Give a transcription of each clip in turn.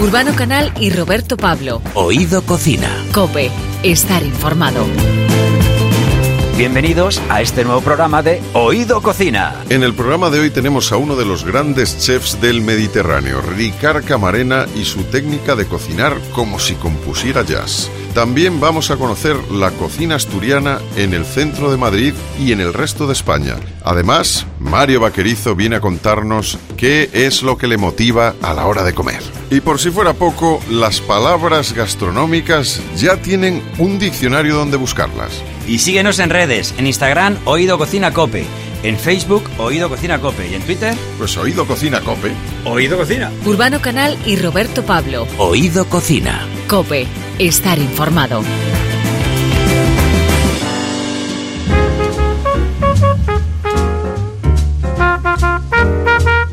Urbano Canal y Roberto Pablo. Oído Cocina. Cope, estar informado. Bienvenidos a este nuevo programa de Oído Cocina. En el programa de hoy tenemos a uno de los grandes chefs del Mediterráneo, Ricard Camarena, y su técnica de cocinar como si compusiera jazz. También vamos a conocer la cocina asturiana en el centro de Madrid y en el resto de España. Además, Mario Vaquerizo viene a contarnos qué es lo que le motiva a la hora de comer. Y por si fuera poco, las palabras gastronómicas ya tienen un diccionario donde buscarlas. Y síguenos en redes, en Instagram Oído Cocina Cope, en Facebook Oído Cocina Cope y en Twitter Pues oído cocina cope. Oído Cocina. Urbano Canal y Roberto Pablo. Oído Cocina. Cope, estar informado.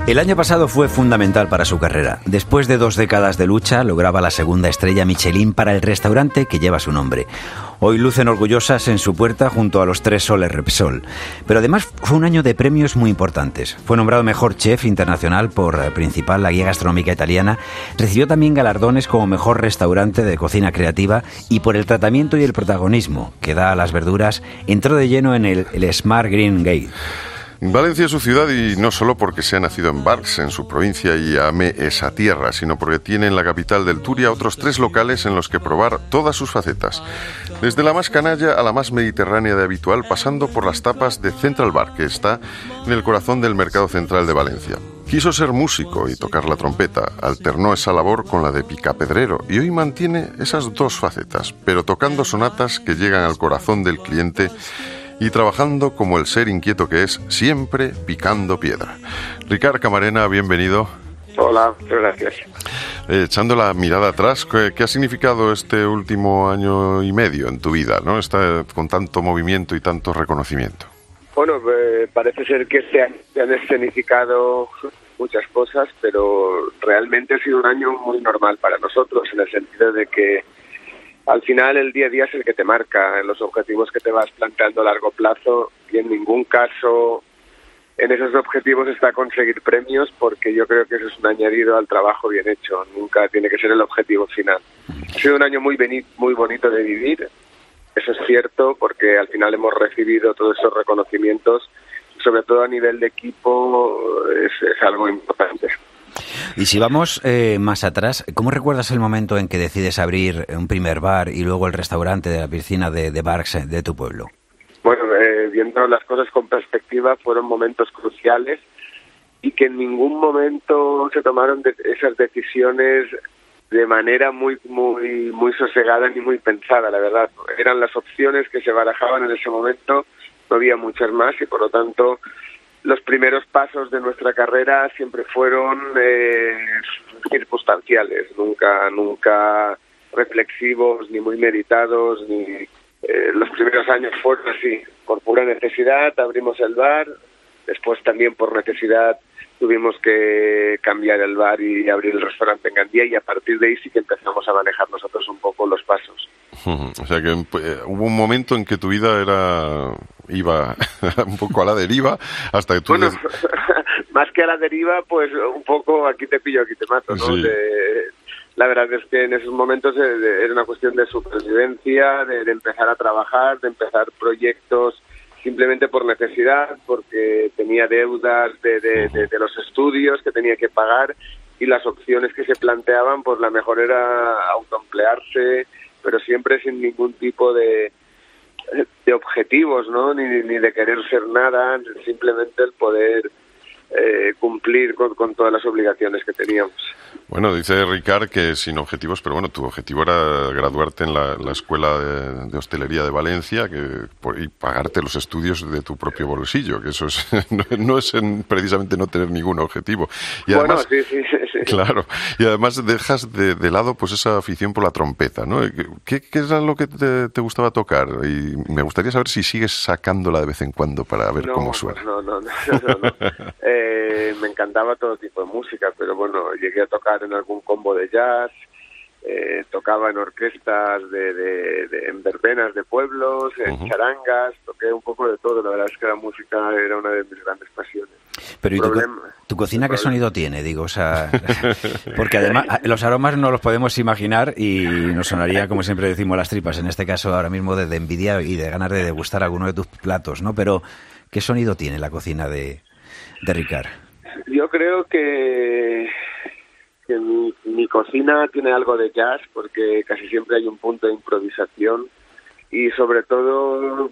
El año pasado fue fundamental para su carrera. Después de dos décadas de lucha, lograba la segunda estrella Michelin para el restaurante que lleva su nombre. Hoy lucen orgullosas en su puerta junto a los tres soles Repsol. Pero además fue un año de premios muy importantes. Fue nombrado mejor chef internacional por eh, Principal, la guía gastronómica italiana. Recibió también galardones como mejor restaurante de cocina creativa y por el tratamiento y el protagonismo que da a las verduras, entró de lleno en el, el Smart Green Gate. Valencia es su ciudad y no solo porque se ha nacido en Barx, en su provincia, y ame esa tierra, sino porque tiene en la capital del Turia otros tres locales en los que probar todas sus facetas. Desde la más canalla a la más mediterránea de habitual, pasando por las tapas de Central Bar, que está en el corazón del mercado central de Valencia. Quiso ser músico y tocar la trompeta, alternó esa labor con la de picapedrero y hoy mantiene esas dos facetas, pero tocando sonatas que llegan al corazón del cliente y trabajando como el ser inquieto que es, siempre picando piedra. Ricard Camarena, bienvenido. Hola, muchas gracias. Eh, echando la mirada atrás, ¿qué, qué ha significado este último año y medio en tu vida, no? Está con tanto movimiento y tanto reconocimiento. Bueno, eh, parece ser que se han, se han escenificado muchas cosas, pero realmente ha sido un año muy normal para nosotros, en el sentido de que al final el día a día es el que te marca en los objetivos que te vas planteando a largo plazo y en ningún caso en esos objetivos está conseguir premios porque yo creo que eso es un añadido al trabajo bien hecho, nunca tiene que ser el objetivo final. Ha sido un año muy, muy bonito de vivir, eso es cierto porque al final hemos recibido todos esos reconocimientos, sobre todo a nivel de equipo es algo importante. Y si vamos eh, más atrás, ¿cómo recuerdas el momento en que decides abrir un primer bar y luego el restaurante de la piscina de, de Barx eh, de tu pueblo? Bueno, eh, viendo las cosas con perspectiva, fueron momentos cruciales y que en ningún momento se tomaron de- esas decisiones de manera muy muy muy sosegada ni muy pensada, la verdad. Eran las opciones que se barajaban en ese momento, no había muchas más y por lo tanto los primeros pasos de nuestra carrera siempre fueron eh, circunstanciales, nunca nunca reflexivos ni muy meditados ni eh, los primeros años fueron así, por pura necesidad abrimos el bar, después también por necesidad tuvimos que cambiar el bar y abrir el restaurante en Gandía y a partir de ahí sí que empezamos a manejar nosotros un poco los pasos. O sea que eh, hubo un momento en que tu vida era iba un poco a la deriva hasta que tú Bueno, des- más que a la deriva, pues un poco aquí te pillo, aquí te mato, ¿no? Sí. De- la verdad es que en esos momentos eh, era una cuestión de supervivencia, de, de empezar a trabajar, de empezar proyectos simplemente por necesidad, porque tenía deudas de, de- de- de los estudios que tenía que pagar y las opciones que se planteaban, pues la mejor era autoemplearse, pero siempre sin ningún tipo de, de objetivos, ¿no? Ni, ni de querer ser nada, simplemente el poder eh, cumplir con, con todas las obligaciones que teníamos. Bueno, dice Ricard que sin objetivos, pero bueno, tu objetivo era graduarte en la, la Escuela de, de Hostelería de Valencia que, por- y pagarte los estudios de tu propio bolsillo, que eso es, no, no es en- precisamente no tener ningún objetivo. Y bueno, además, sí, sí, sí, sí. Claro, y además dejas de, de lado pues esa afición por la trompeta, ¿no? ¿Qué, qué era lo que te, te gustaba tocar? Y me gustaría saber si sigues sacándola de vez en cuando para ver no, cómo suena. No, no, no, no, no. Eh, me encantaba todo tipo de música, pero bueno, llegué a tocar en algún combo de jazz, eh, tocaba en orquestas de, de, de- en verbenas de pueblos, en Ujú. charangas, toqué un poco de todo. La verdad es que la música era una de mis grandes pasiones. Pero ¿y tu, tu cocina qué sonido tiene? Digo, o sea, porque además los aromas no los podemos imaginar y nos sonaría, como siempre decimos, las tripas, en este caso ahora mismo de, envidia y de ganar de degustar alguno de tus platos, ¿no? Pero, ¿qué sonido tiene la cocina de, de Ricard? Yo creo que, que mi, cocina tiene algo de jazz porque casi siempre hay un punto de improvisación y sobre todo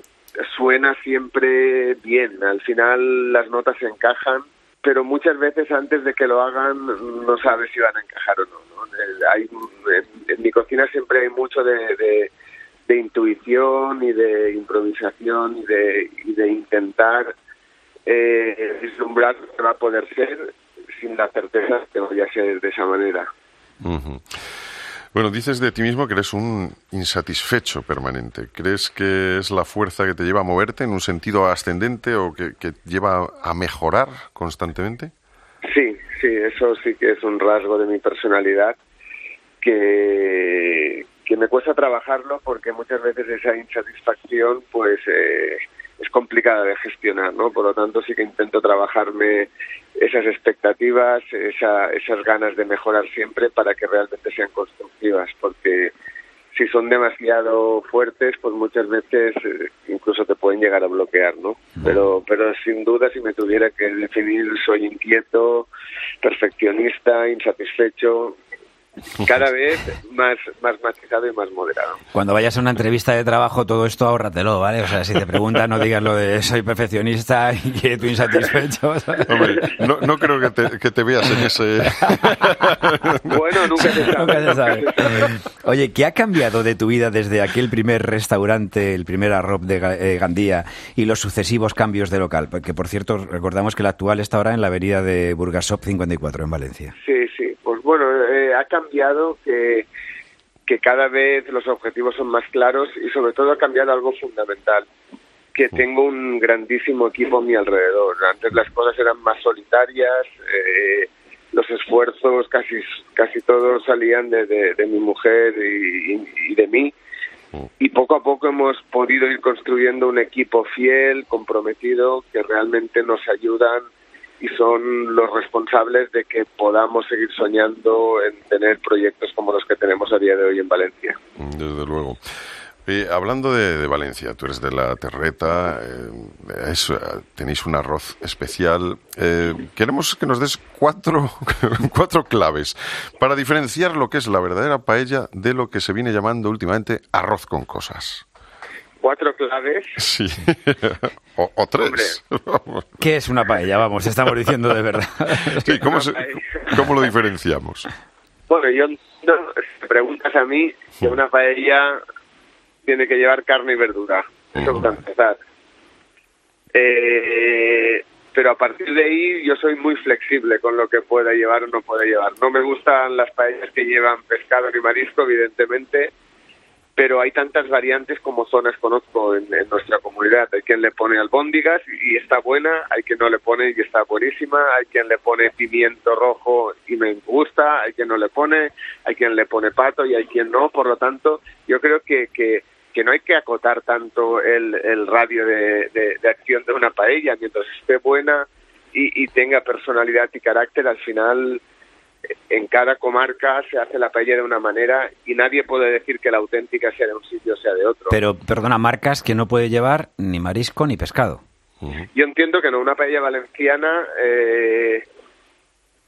suena siempre bien. Al final las notas se encajan, pero muchas veces antes de que lo hagan no sabes si van a encajar o no. Hay, en, mi cocina siempre hay mucho de, intuición y de improvisación y de intentar eh, vislumbrar lo que va a poder ser sin la certeza de que vaya a ser de esa manera. Bueno, dices de ti mismo que eres un insatisfecho permanente. ¿Crees que es la fuerza que te lleva a moverte en un sentido ascendente o que, lleva a mejorar constantemente? Sí, sí, eso sí que es un rasgo de mi personalidad que, que me cuesta trabajarlo porque muchas veces esa insatisfacción pues eh, es complicada de gestionar, ¿no? Por lo tanto, sí que intento trabajarme esas expectativas, esa, esas ganas de mejorar siempre para que realmente sean constructivas, porque si son demasiado fuertes, pues muchas veces eh, incluso te pueden llegar a bloquear, ¿no? Pero, pero sin duda, si me tuviera que definir, soy inquieto, perfeccionista, insatisfecho, cada vez más, más matizado y más moderado. Cuando vayas a una entrevista de trabajo, todo esto ahórratelo, ¿vale? O sea, si te preguntan, no digas lo de soy perfeccionista y que tú insatisfecho. Hombre, no, no creo que te, que te, veas en ese... bueno, nunca se sabe. Nunca se sabe. Oye, ¿qué ha cambiado de tu vida desde aquel primer restaurante, el primer arroz de eh, Gandía y los sucesivos cambios de local? Porque, por cierto, recordamos que el actual está ahora en la avenida de Burgasop 54, en Valencia. Sí, sí. Bueno, eh, ha cambiado que, que cada vez los objetivos son más claros y sobre todo ha cambiado algo fundamental, que tengo un grandísimo equipo a mi alrededor. Antes las cosas eran más solitarias, eh, los esfuerzos casi casi todos salían de, de, mi mujer y, y, de mí. Y poco a poco hemos podido ir construyendo un equipo fiel, comprometido, que realmente nos ayudan y son los responsables de que podamos seguir soñando en tener proyectos como los que tenemos a día de hoy en Valencia. Desde luego. hablando de, Valencia, tú eres de la Terreta, eh, tenéis un arroz especial. Eh, queremos que nos des cuatro, cuatro claves para diferenciar lo que es la verdadera paella de lo que se viene llamando últimamente arroz con cosas cuatro claves. Sí. o, tres. ¿Qué es una paella? Vamos, estamos diciendo de verdad. Sí, ¿cómo, ¿cómo lo diferenciamos? Bueno, yo no, si preguntas a mí, que una paella tiene que llevar carne y verdura. Eso para empezar. Eh, pero a partir de ahí yo soy muy flexible con lo que pueda llevar o no pueda llevar. No me gustan las paellas que llevan pescado ni marisco, evidentemente, pero hay tantas variantes como zonas conozco en, nuestra comunidad. Hay quien le pone albóndigas y está buena, hay quien no le pone y está buenísima, hay quien le pone pimiento rojo y me gusta, hay quien no le pone, hay quien le pone pato y hay quien no. Por lo tanto, yo creo que, que, no hay que acotar tanto el, radio de, de, acción de una paella. Mientras esté buena y tenga personalidad y carácter, al final en cada comarca se hace la paella de una manera y nadie puede decir que la auténtica sea de un sitio o sea de otro. Pero, perdona, marcas que no puede llevar ni marisco ni pescado. Yo entiendo que no, una paella valenciana, eh,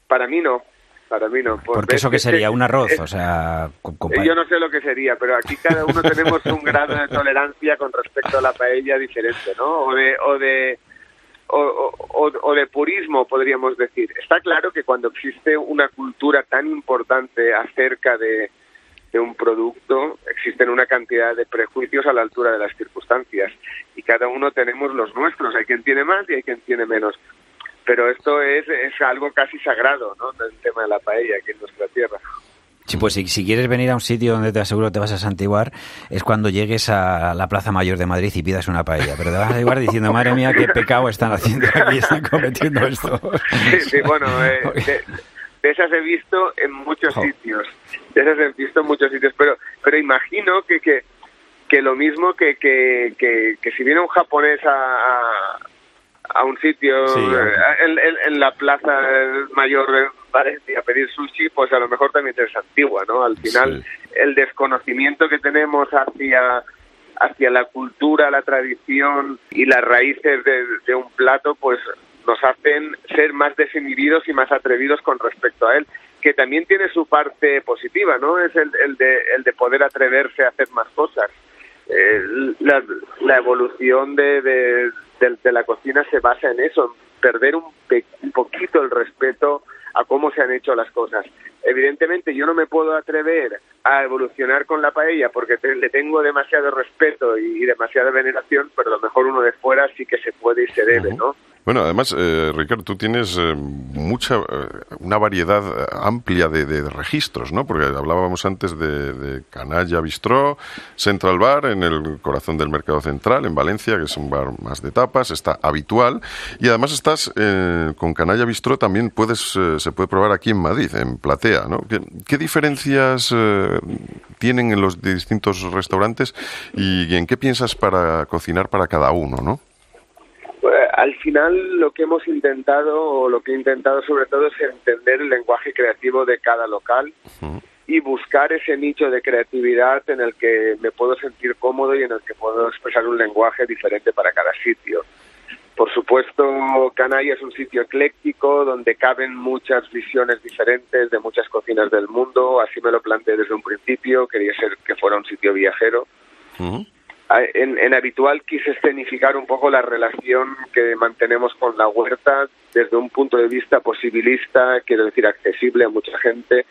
para mí no. Para mí no. Porque eso que sería un arroz, o sea... yo no sé lo que sería, pero aquí cada uno tenemos un grado de tolerancia con respecto a la paella diferente, ¿no? O de, o de o, de purismo, podríamos decir. Está claro que cuando existe una cultura tan importante acerca de, un producto, existen una cantidad de prejuicios a la altura de las circunstancias y cada uno tenemos los nuestros. Hay quien tiene más y hay quien tiene menos. Pero esto es, es algo casi sagrado, ¿no? El tema de la paella aquí en nuestra tierra. Sí, pues si, quieres venir a un sitio donde te aseguro te vas a santiguar, es cuando llegues a la Plaza Mayor de Madrid y pidas una paella. Pero te vas a santiguar diciendo, madre mía, qué pecado están haciendo aquí, están cometiendo esto. Sí, sí, bueno, eh, de, esas he visto en muchos sitios. De esas he visto en muchos sitios. Pero, pero imagino que, que, que lo mismo que, que, que, si viene un japonés a, a un sitio eh, en, en, la plaza mayor de Valencia a pedir sushi, pues a lo mejor también es antigua, ¿no? Al final, el desconocimiento que tenemos hacia hacia la cultura, la tradición y las raíces de, un plato, pues nos hacen ser más desinhibidos y más atrevidos con respecto a él, que también tiene su parte positiva, ¿no? Es el, el, de, el de poder atreverse a hacer más cosas. Eh, la, la, evolución de, de, de, la cocina se basa en eso, en perder un, un poquito el respeto a cómo se han hecho las cosas. Evidentemente yo no me puedo atrever a evolucionar con la paella porque le tengo demasiado respeto y, demasiada veneración, pero a lo mejor uno de fuera sí que se puede y se debe, ¿no? Bueno, además, eh, Ricardo, tú tienes eh, mucha, eh, una variedad amplia de, registros, ¿no? Porque hablábamos antes de, Canalla Bistró, Central Bar, en el corazón del mercado central, en Valencia, que es un bar más de tapas, está habitual. Y además estás con Canalla Bistró, también puedes, se puede probar aquí en Madrid, en Platea, ¿no? ¿Qué, diferencias tienen en los distintos restaurantes y en qué piensas para cocinar para cada uno, no? Al final lo que hemos intentado, o lo que he intentado sobre todo, es entender el lenguaje creativo de cada local y buscar ese nicho de creatividad en el que me puedo sentir cómodo y en el que puedo expresar un lenguaje diferente para cada sitio. Por supuesto, Canalla es un sitio ecléctico donde caben muchas visiones diferentes de muchas cocinas del mundo. Así me lo planteé desde un principio. Quería ser que fuera un sitio viajero. En, habitual quise escenificar un poco la relación que mantenemos con la huerta desde un punto de vista posibilista, quiero decir accesible a mucha gente,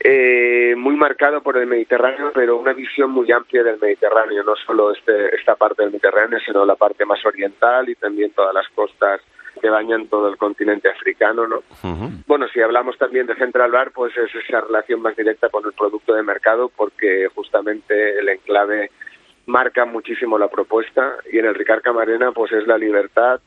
eh, muy marcado por el Mediterráneo, pero una visión muy amplia del Mediterráneo, no solo este, esta parte del Mediterráneo, sino la parte más oriental y también todas las costas que bañan todo el continente africano, ¿no? Bueno, si hablamos también de Central Bar, pues es esa relación más directa con el producto de mercado, porque justamente el enclave marca muchísimo la propuesta y en el Ricard Camarena pues es la libertad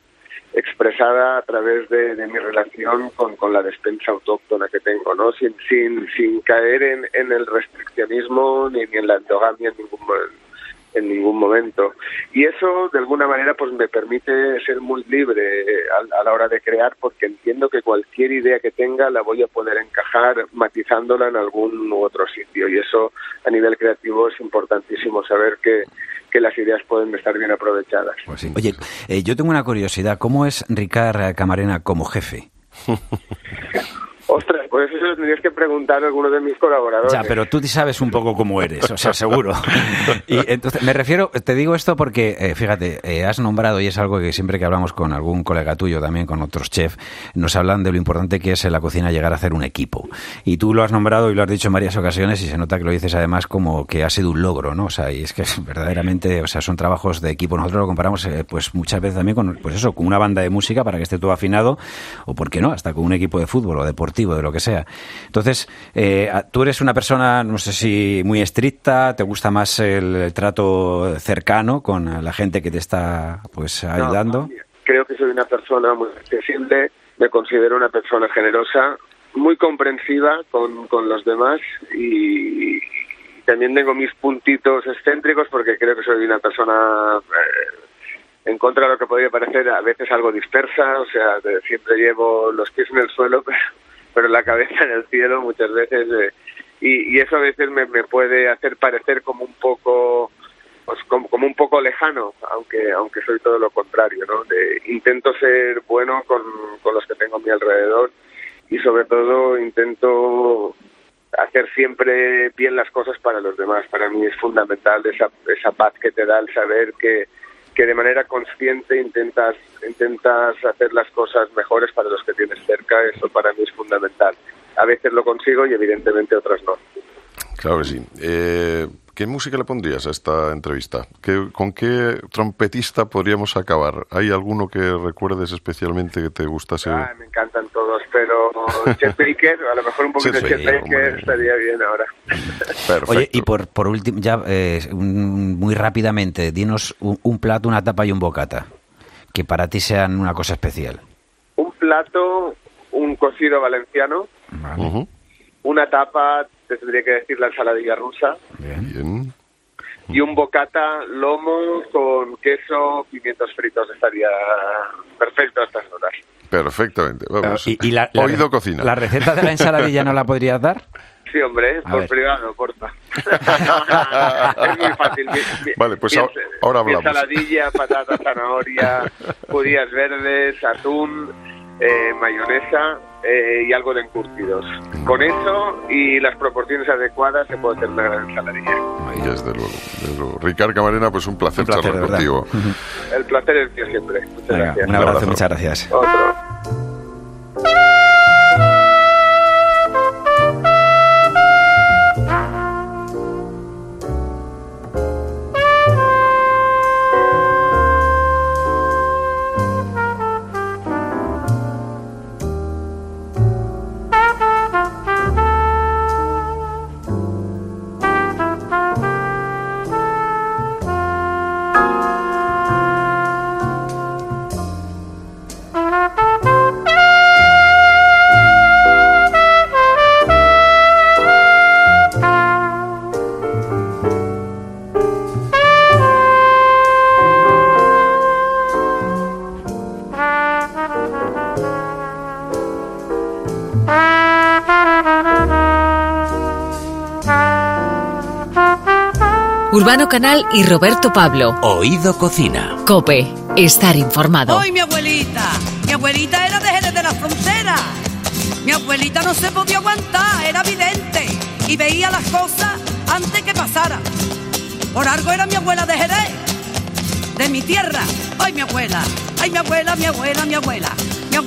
expresada a través de, mi relación con, con, la despensa autóctona que tengo, ¿no? Sin, sin, sin caer en, en el restriccionismo ni, ni en la endogamia en ningún momento en ningún momento. Y eso, de alguna manera, pues me permite ser muy libre eh, a, la hora de crear, porque entiendo que cualquier idea que tenga la voy a poder encajar matizándola en algún u otro sitio. Y eso, a nivel creativo, es importantísimo saber que, que las ideas pueden estar bien aprovechadas. Pues Oye, eh, yo tengo una curiosidad. ¿Cómo es Ricard Camarena como jefe? Ostras, pues eso lo tendrías que preguntar a alguno de mis colaboradores. Ya, pero tú sabes un poco cómo eres, o sea, seguro. y entonces, me refiero, te digo esto porque, eh, fíjate, eh, has nombrado, y es algo que siempre que hablamos con algún colega tuyo, también con otros chefs, nos hablan de lo importante que es en la cocina llegar a hacer un equipo. Y tú lo has nombrado y lo has dicho en varias ocasiones y se nota que lo dices además como que ha sido un logro, ¿no? O sea, y es que verdaderamente, o sea, son trabajos de equipo. Nosotros lo comparamos, eh, pues muchas veces también con, pues eso, con una banda de música para que esté todo afinado, o por qué no, hasta con un equipo de fútbol o deportivo de lo que sea. Entonces, eh, tú eres una persona, no sé si muy estricta, te gusta más el trato cercano con la gente que te está pues ayudando. creo que soy una persona muy accesible, me considero una persona generosa, muy comprensiva con, con los demás y, también tengo mis puntitos excéntricos porque creo que soy una persona eh, en contra de lo que podría parecer a veces algo dispersa, o sea, siempre llevo los pies en el suelo, pero pero la cabeza en el cielo muchas veces eh, y, eso a veces me, me, puede hacer parecer como un poco pues como, como, un poco lejano aunque aunque soy todo lo contrario no de, intento ser bueno con, con los que tengo a mi alrededor y sobre todo intento hacer siempre bien las cosas para los demás. Para mí es fundamental esa esa paz que te da el saber que que de manera consciente intentas intentas hacer las cosas mejores para los que tienes cerca, eso para mí es fundamental. A veces lo consigo y evidentemente otras no. Claro que sí. Eh, ¿Qué música le pondrías a esta entrevista? ¿Con qué trompetista podríamos acabar? ¿Hay alguno que recuerdes especialmente que te gustase? Ah, me encantan todos, pero Chet Baker, a lo mejor un poquito Chet Baker estaría bien ahora. Perfecto. Oye, y por, por último, ya eh, muy rápidamente, dinos un, plato, una tapa y un bocata, que para ti sean una cosa especial. Un plato, un cocido valenciano. Una tapa, te tendría que decir la ensaladilla rusa. Bien. y un bocata lomo con queso, pimientos fritos estaría perfecto a estas horas. Perfectamente. Vamos. ¿Y, y la, la- Oído cocina. ¿La receta de la ensaladilla no la podrías dar? Sí, hombre, A por ver. privado, porfa. es muy fácil. Mi- Vale, pues mi ahora- hablamos. Ensaladilla, patata, zanahoria, judías verdes, atún, eh, mayonesa eh, y algo de encurtidos. Con eso y las proporciones adecuadas se puede hacer una gran ensaladilla. Desde luego, desde luego. Ricardo Camarena, pues un placer, Un placer, charlar verdad. contigo. El placer es mío siempre. Muchas Venga, gracias. un abrazo, abrazo. muchas gracias. Otro. Urbano Canal y Roberto Pablo. Oído Cocina. Cope, estar informado. ¡Ay, mi abuelita! Mi abuelita era de Jerez de la Frontera. Mi abuelita no se podía aguantar, era vidente y veía las cosas antes que pasaran. Por algo era mi abuela de Jerez, de mi tierra. ¡Ay, mi abuela! ¡Ay, mi abuela, mi abuela, mi abuela!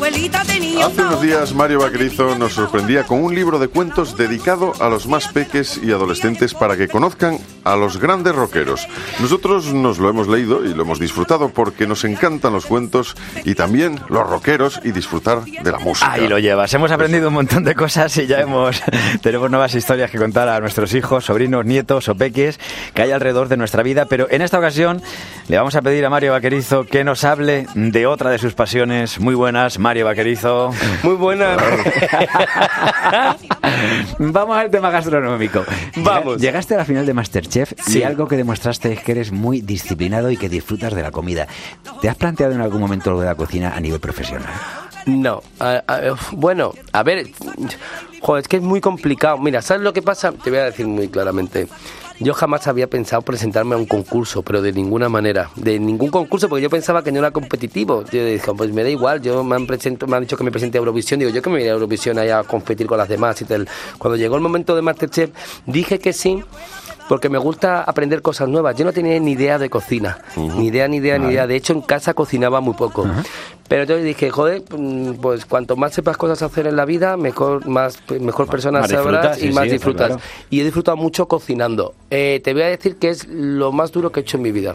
Abuelita tenía Hace unos días Mario Vaquerizo nos sorprendía con un libro de cuentos dedicado a los más peques y adolescentes para que conozcan a los grandes rockeros. Nosotros nos lo hemos leído y lo hemos disfrutado porque nos encantan los cuentos y también los rockeros y disfrutar de la música. Ahí lo llevas. Hemos aprendido un montón de cosas y ya hemos tenemos nuevas historias que contar a nuestros hijos, sobrinos, nietos o peques que hay alrededor de nuestra vida. Pero en esta ocasión le vamos a pedir a Mario Vaquerizo que nos hable de otra de sus pasiones muy buenas. Mario Vaquerizo. Muy buena. Vamos al tema gastronómico. Vamos. Llegaste a la final de Masterchef y Sí. algo que demostraste es que eres muy disciplinado y que disfrutas de la comida. ¿Te has planteado en algún momento lo de la cocina a nivel profesional? No, a- a- bueno, a ver, joder, es que es muy complicado. Mira, ¿sabes lo que pasa? Te voy a decir muy claramente. Yo jamás había pensado presentarme a un concurso, pero de ninguna manera, de ningún concurso, porque yo pensaba que no era competitivo. Yo dije, pues me da igual, yo me han, presento, me han dicho que me presente a Eurovisión, digo, yo que me voy a Eurovisión allá a competir con las demás y tal. Cuando llegó el momento de Masterchef, dije que sí, porque me gusta aprender cosas nuevas. Yo no tenía ni idea de cocina, ni idea, ni idea, ni idea. De hecho, en casa cocinaba muy poco. Pero entonces dije, joder, mm, pues cuanto más sepas cosas hacer en la vida, mejor, más, mejor persona más sabrás y más sí, disfrutas. claro. Y he disfrutado mucho cocinando. Eh, te voy a decir que es lo más duro que he hecho en mi vida.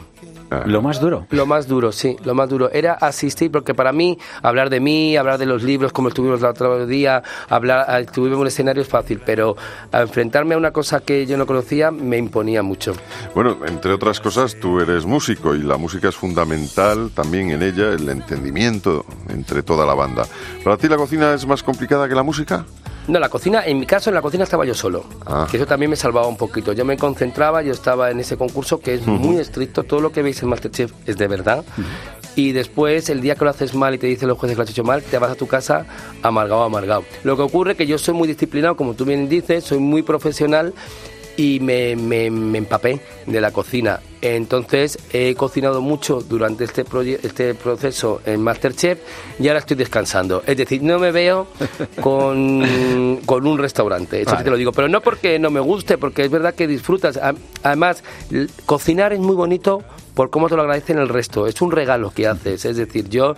Lo más duro. Lo más duro, sí, lo más duro. Era asistir, porque para mí, hablar de mí, hablar de los libros, como estuvimos el otro día, hablar, ah, estuvimos en un escenario es fácil, pero a enfrentarme a una cosa que yo no conocía me imponía mucho. Bueno, entre otras cosas, tú eres músico y la música es fundamental también en ella, el entendimiento entre toda la banda. ¿Para ti la cocina es más complicada que la música? No, la cocina, en mi caso, en la cocina estaba yo solo. Ah. Que eso también me salvaba un poquito. Yo me concentraba, yo estaba en ese concurso que es muy estricto. Todo lo que veis en Masterchef es de verdad. Y después, el día que lo haces mal y te dicen los jueces que lo has hecho mal, te vas a tu casa amargado, amargado. Lo que ocurre es que yo soy muy disciplinado, como tú bien dices, soy muy profesional y me, me- me empapé de la cocina. Entonces he cocinado mucho durante este, este proceso en Masterchef y ahora estoy descansando. Es decir, no me veo con, con un restaurante, eso sí te lo digo. Pero no porque no me guste, porque es verdad que disfrutas. Además, cocinar es muy bonito por cómo te lo agradecen el resto. Es un regalo que haces. Es decir, yo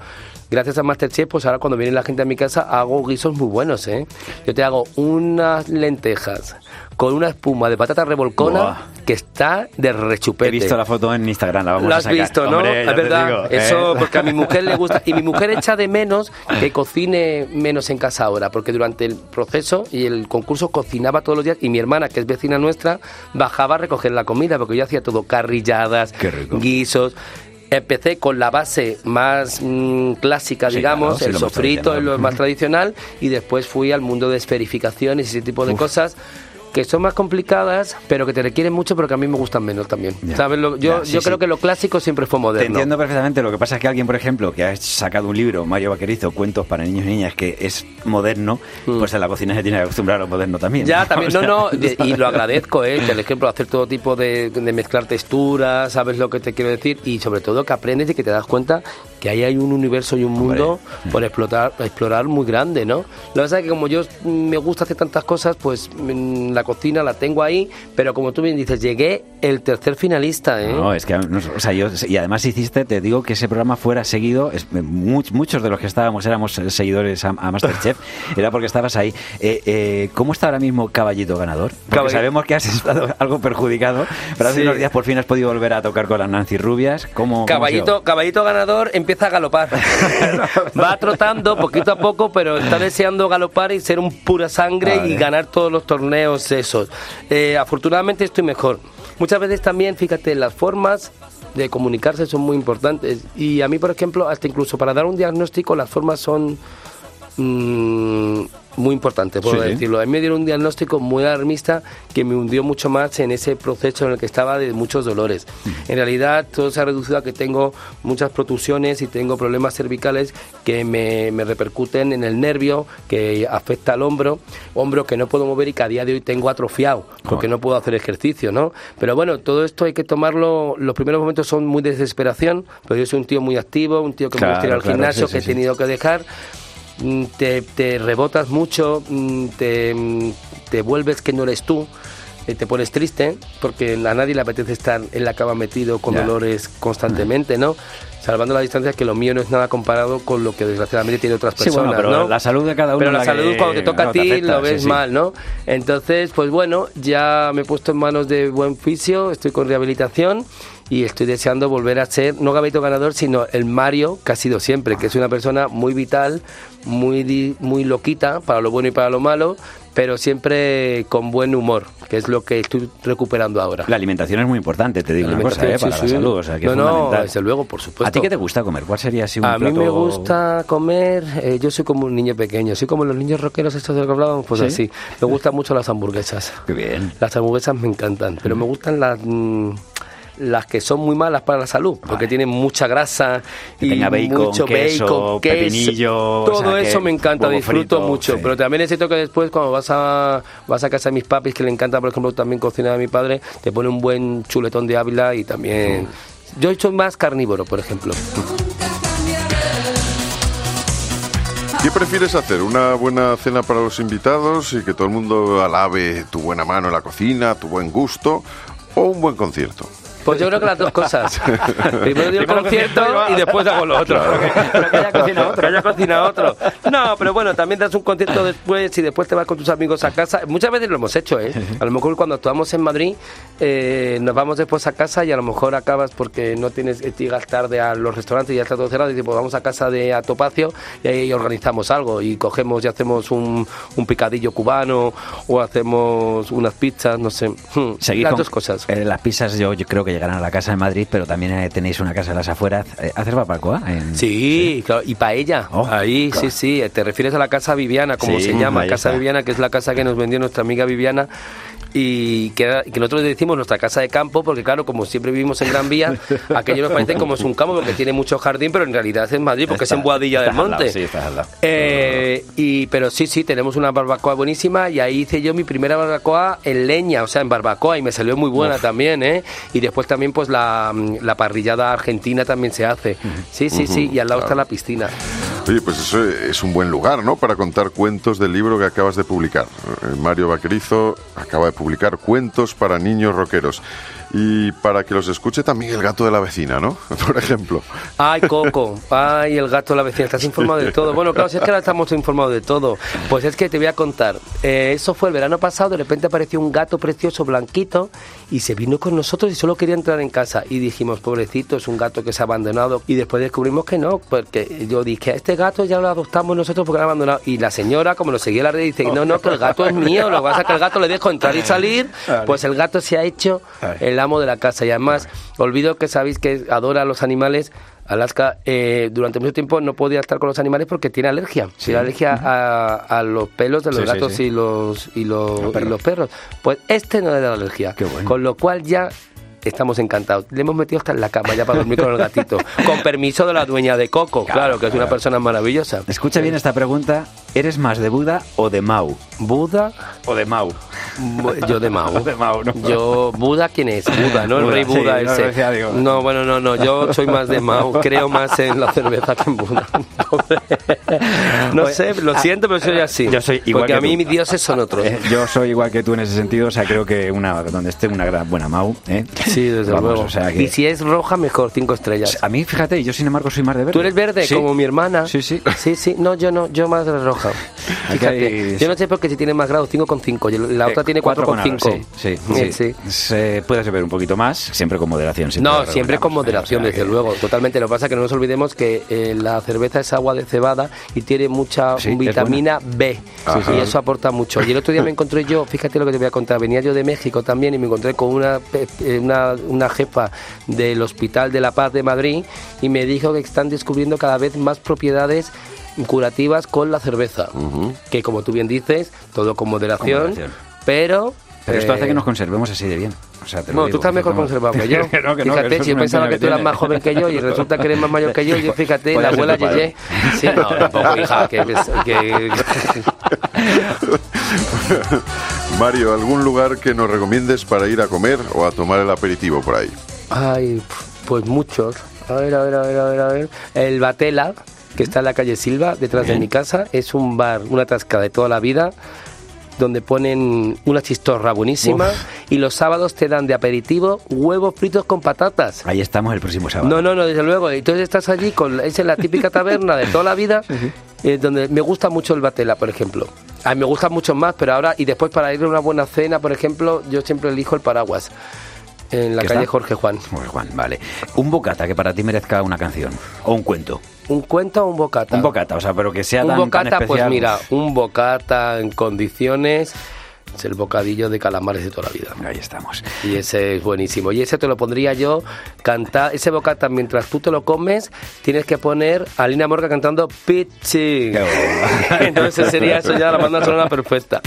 gracias a Masterchef, pues ahora cuando viene la gente a mi casa hago guisos muy buenos, ¿eh? Yo te hago unas lentejas con una espuma de patata revolcona Buah. que está de rechupete. He visto la foto en Instagram, la vamos Lo a has sacar. visto, ¿no? Hombre, es verdad. digo, Eso ¿eh? porque a mi mujer le gusta. Y mi mujer echa de menos que cocine menos en casa ahora, porque durante el proceso y el concurso cocinaba todos los días. Y mi hermana, que es vecina nuestra, bajaba a recoger la comida, porque yo hacía todo carrilladas, guisos. Empecé con la base más mm, clásica, Sí, digamos, claro, el sofrito, tradicional. lo más tradicional, y después fui al mundo de esferificaciones y ese tipo de cosas. Que son más complicadas, pero que te requieren mucho, pero que a mí me gustan menos también. Ya. ¿Sabes? Lo- yo Ya, sí, yo creo que lo clásico siempre fue Te moderno. entiendo perfectamente. Lo que pasa es que alguien, por ejemplo, que ha sacado un libro, Mario Vaquerizo, Cuentos para niños y niñas, que es moderno, pues en la cocina se tiene que acostumbrar a lo moderno también. Mm. Ya, también, no, no, de- y lo agradezco, ¿eh? Por ejemplo, hacer todo tipo de, de mezclar texturas, sabes lo que te quiero decir, y sobre todo que aprendes y que te das cuenta que ahí hay un universo y un mundo por explotar, explorar muy grande, ¿no? Que pasa es que como yo mm, me gusta hacer tantas cosas, pues mm, la cocina la tengo ahí, pero como tú bien dices, llegué el tercer finalista, ¿eh? No, es que, no, o sea, yo, y además hiciste, te digo que ese programa fuera seguido, es, much- muchos de los que estábamos éramos seguidores a, a Masterchef, era porque estabas ahí. Eh, eh, ¿Cómo está ahora mismo Caballito Ganador? Porque Caball- sabemos que has estado algo perjudicado, pero hace Sí. unos días por fin has podido volver a tocar con las Nancy Rubias. ¿Cómo, cómo Caballito, sido? caballito ganador empieza a galopar. Va trotando poquito a poco, pero está deseando galopar y ser un pura sangre Vale. y ganar todos los torneos esos. Eh, afortunadamente estoy mejor. Muchas veces también, fíjate, las formas de comunicarse son muy importantes. Y a mí, por ejemplo, hasta incluso para dar un diagnóstico, las formas son mm, muy importantes, puedo Sí. decirlo. A mí me dieron un diagnóstico muy alarmista que me hundió mucho más en ese proceso en el que estaba de muchos dolores. En realidad, todo se ha reducido a que tengo muchas protusiones y tengo problemas cervicales que me, me repercuten en el nervio, que afecta al hombro, hombro que no puedo mover y que a día de hoy tengo atrofiado, porque no puedo hacer ejercicio, ¿no? Pero bueno, todo esto hay que tomarlo, los primeros momentos son muy de desesperación, pero yo soy un tío muy activo, un tío que me gusta ir Claro, al claro, gimnasio, sí, que sí, he tenido que dejar te, te rebotas mucho, mm, te, mm, te vuelves que no eres tú, eh, te pones triste, porque a nadie le apetece estar en la cama metido con dolores constantemente, ¿no? Salvando la distancia que lo mío no es nada comparado con lo que desgraciadamente tiene otras Sí, personas, bueno, pero ¿no? la salud de cada uno Pero la, la salud cuando te toca a ti afecta, lo ves sí, sí. mal, ¿no? Entonces, pues bueno, ya me he puesto en manos de buen fisio, estoy con rehabilitación y estoy deseando volver a ser, no Gabito ganador, sino el Mario que ha sido siempre, que es una persona muy vital, muy, muy loquita, para lo bueno y para lo malo, pero siempre con buen humor, que es lo que estoy recuperando ahora. La alimentación es muy importante, te digo La una cosa, ¿eh? sí, para sí. la salud. O sea, que no, es no, desde luego, por supuesto. ¿A ti qué te gusta comer? ¿Cuál sería así un A mí me gusta comer, eh, yo soy como un niño pequeño, soy como los niños rockeros estos de los que hablábamos, pues ¿Sí? así. Me gustan mucho las hamburguesas. Qué bien. Las hamburguesas me encantan, pero me gustan las mm, las que son muy malas para la salud, porque tienen mucha grasa Que y bacon, mucho queso, bacon, queso. pepinillo, o todo sea, eso me encanta, disfruto frito, mucho, sí. pero también necesito que después cuando vas a vas a casa de mis papis que le encanta, por ejemplo, también cocinar a mi padre, te pone un buen chuletón de Ávila y también yo soy más carnívoro, por ejemplo. ¿Qué prefieres hacer? ¿Una buena cena para los invitados y que todo el mundo alabe tu buena mano en la cocina, tu buen gusto? ¿O un buen concierto? Pues yo creo que las dos cosas. Primero digo el concierto y después hago lo otro. Pero que haya cocinado otro. Que haya cocinado otro. No, pero bueno, también das un concierto después y después te vas con tus amigos a casa. Muchas veces lo hemos hecho, ¿eh? A lo mejor cuando actuamos en Madrid eh, nos vamos después a casa y a lo mejor acabas porque no tienes que llegas tarde a los restaurantes y ya está todo cerrado y dices, pues vamos a casa de Atopacio y ahí organizamos algo y cogemos y hacemos un, un picadillo cubano o hacemos unas pizzas, no sé. Hmm, Seguís las con- dos cosas. eh, las pizzas yo, yo creo que llegarán a la casa en Madrid, pero también eh, tenéis una casa en las afueras. Eh, ¿Haces barbacoa? En- Sí, claro, y paella. Oh, Ahí, claro. sí, sí. Te refieres a la casa Viviana, como Sí, se llama, casa está. Viviana, que es la casa que nos vendió nuestra amiga Viviana. Y que, que nosotros decimos nuestra casa de campo, porque claro, como siempre vivimos en Gran Vía, aquello nos parece como es un campo, porque tiene mucho jardín, pero en realidad es en Madrid, porque es en Boadilla del Monte. lado, sí, al lado. Eh, y, pero sí, sí, tenemos una barbacoa buenísima y ahí hice yo mi primera barbacoa en leña, o sea, en barbacoa y me salió muy buena también, ¿eh? Y después también pues la, la parrillada argentina también se hace. Sí, sí, sí, y al lado está la piscina. Oye, pues eso es un buen lugar, ¿no? Para contar cuentos del libro que acabas de publicar. Eh, Mario Vaquerizo acaba de publicar Cuentos para niños rockeros. Y para que los escuche también el gato de la vecina, ¿no? Por ejemplo. Ay, Coco, ay, el gato de la vecina, estás informado de todo. Bueno, claro, si es que ahora estamos informados de todo. Pues es que te voy a contar. Eh, eso fue el verano pasado, de repente apareció un gato precioso, blanquito, y se vino con nosotros y solo quería entrar en casa. Y dijimos, pobrecito, es un gato que se ha abandonado. Y después descubrimos que no, porque yo dije, este gato ya lo adoptamos nosotros porque lo han abandonado. Y la señora, como lo seguía en la red, dice, no, no, que el gato es mío, lo que pasa es que el gato le dejo entrar y salir, pues el gato se ha hecho el amo de la casa. Y además, olvido que sabéis que adora a los animales. Alaska, eh, durante mucho tiempo no podía estar con los animales porque tiene alergia. Sí. Tiene alergia a, a los pelos de los Sí, gatos sí. Y, los, y, los, Los perros. y los perros. Pues este no le da alergia. Qué bueno. Con lo cual ya estamos encantados. Le hemos metido hasta en la cama ya para dormir con el gatito. con permiso de la dueña de Coco, claro, que es una persona maravillosa. Escucha bien esta pregunta. ¿Eres más de Buda o de Mau? Buda, O de Mau. Yo de Mao. De Mao, ¿no? Yo, Buda, ¿quién es? Buda, ¿no? El Buda, rey sí, Buda no, ese. decía, digo. No, bueno, no, no, yo soy más de Mao. Creo más en la cerveza que en Buda. No sé, lo siento, pero soy así. Yo soy igual Porque que a mí tú. mis dioses son otros. Eh, yo soy igual que tú en ese sentido, o sea, creo que una donde esté una gran buena Mau, ¿eh? Sí, desde Vamos, luego. o sea que- Y si es roja, mejor, cinco estrellas. A mí, fíjate, yo sin embargo soy más de verde. Tú eres verde, Sí. como mi hermana. Sí, sí. Sí, sí. No, yo no, yo más de roja. Fíjate, yo no sé por qué si tiene más grados, 5,5. y La Eh, otra tiene cuatro con 4,5. algo, Sí, sí, Sí. Se puede beber un poquito más, siempre con moderación. No, siempre con moderación, desde luego, totalmente. Lo que pasa es que no nos olvidemos que eh, la cerveza es agua de cebada y tiene mucha Sí, vitamina B Ajá. y eso aporta mucho. Y el otro día me encontré yo, fíjate lo que te voy a contar, venía yo de México también y me encontré con una, eh, una, una jefa del Hospital de la Paz de Madrid y me dijo que están descubriendo cada vez más propiedades curativas con la cerveza. Que como tú bien dices, todo con moderación, Con moderación. pero... Pero esto hace eh, que nos conservemos así de bien. O sea, te lo bueno, digo, tú estás mejor como- conservado que yo. Que no, que no, que fíjate, si yo pensaba que tú eras más joven que yo y resulta que eres más mayor que yo y fíjate, Puede la abuela. Yeye. Sí, no, tampoco, hija, que... que- Mario, ¿algún lugar que nos recomiendes para ir a comer o a tomar el aperitivo por ahí? Ay, pues muchos. A ver, a ver, a ver, a ver, a ver. El Batela, que está en la calle Silva, detrás de mi casa, es un bar, una tasca de toda la vida donde ponen una chistorra buenísima y los sábados te dan de aperitivo huevos fritos con patatas. Ahí estamos el próximo sábado. No, no, no, desde luego. Entonces estás allí con es en la típica taberna de toda la vida, eh, donde me gusta mucho el batela, por ejemplo. A mí me gustan muchos más, pero ahora y después para ir a una buena cena, por ejemplo, yo siempre elijo el paraguas en la ¿Qué calle está? Jorge Juan. Pues Juan, vale. Un bocata que para ti merezca una canción o un cuento. ¿Un cuento o un bocata? Un bocata, o sea, pero que sea Un tan, tan bocata, pues mira, un bocata en condiciones es el bocadillo de calamares de toda la vida. Ahí estamos. Y ese es buenísimo. Y ese te lo pondría yo cantar. Ese bocata, mientras tú te lo comes, tienes que poner a Lina Morga cantando bueno. Entonces sería eso ya la banda sonora perfecta.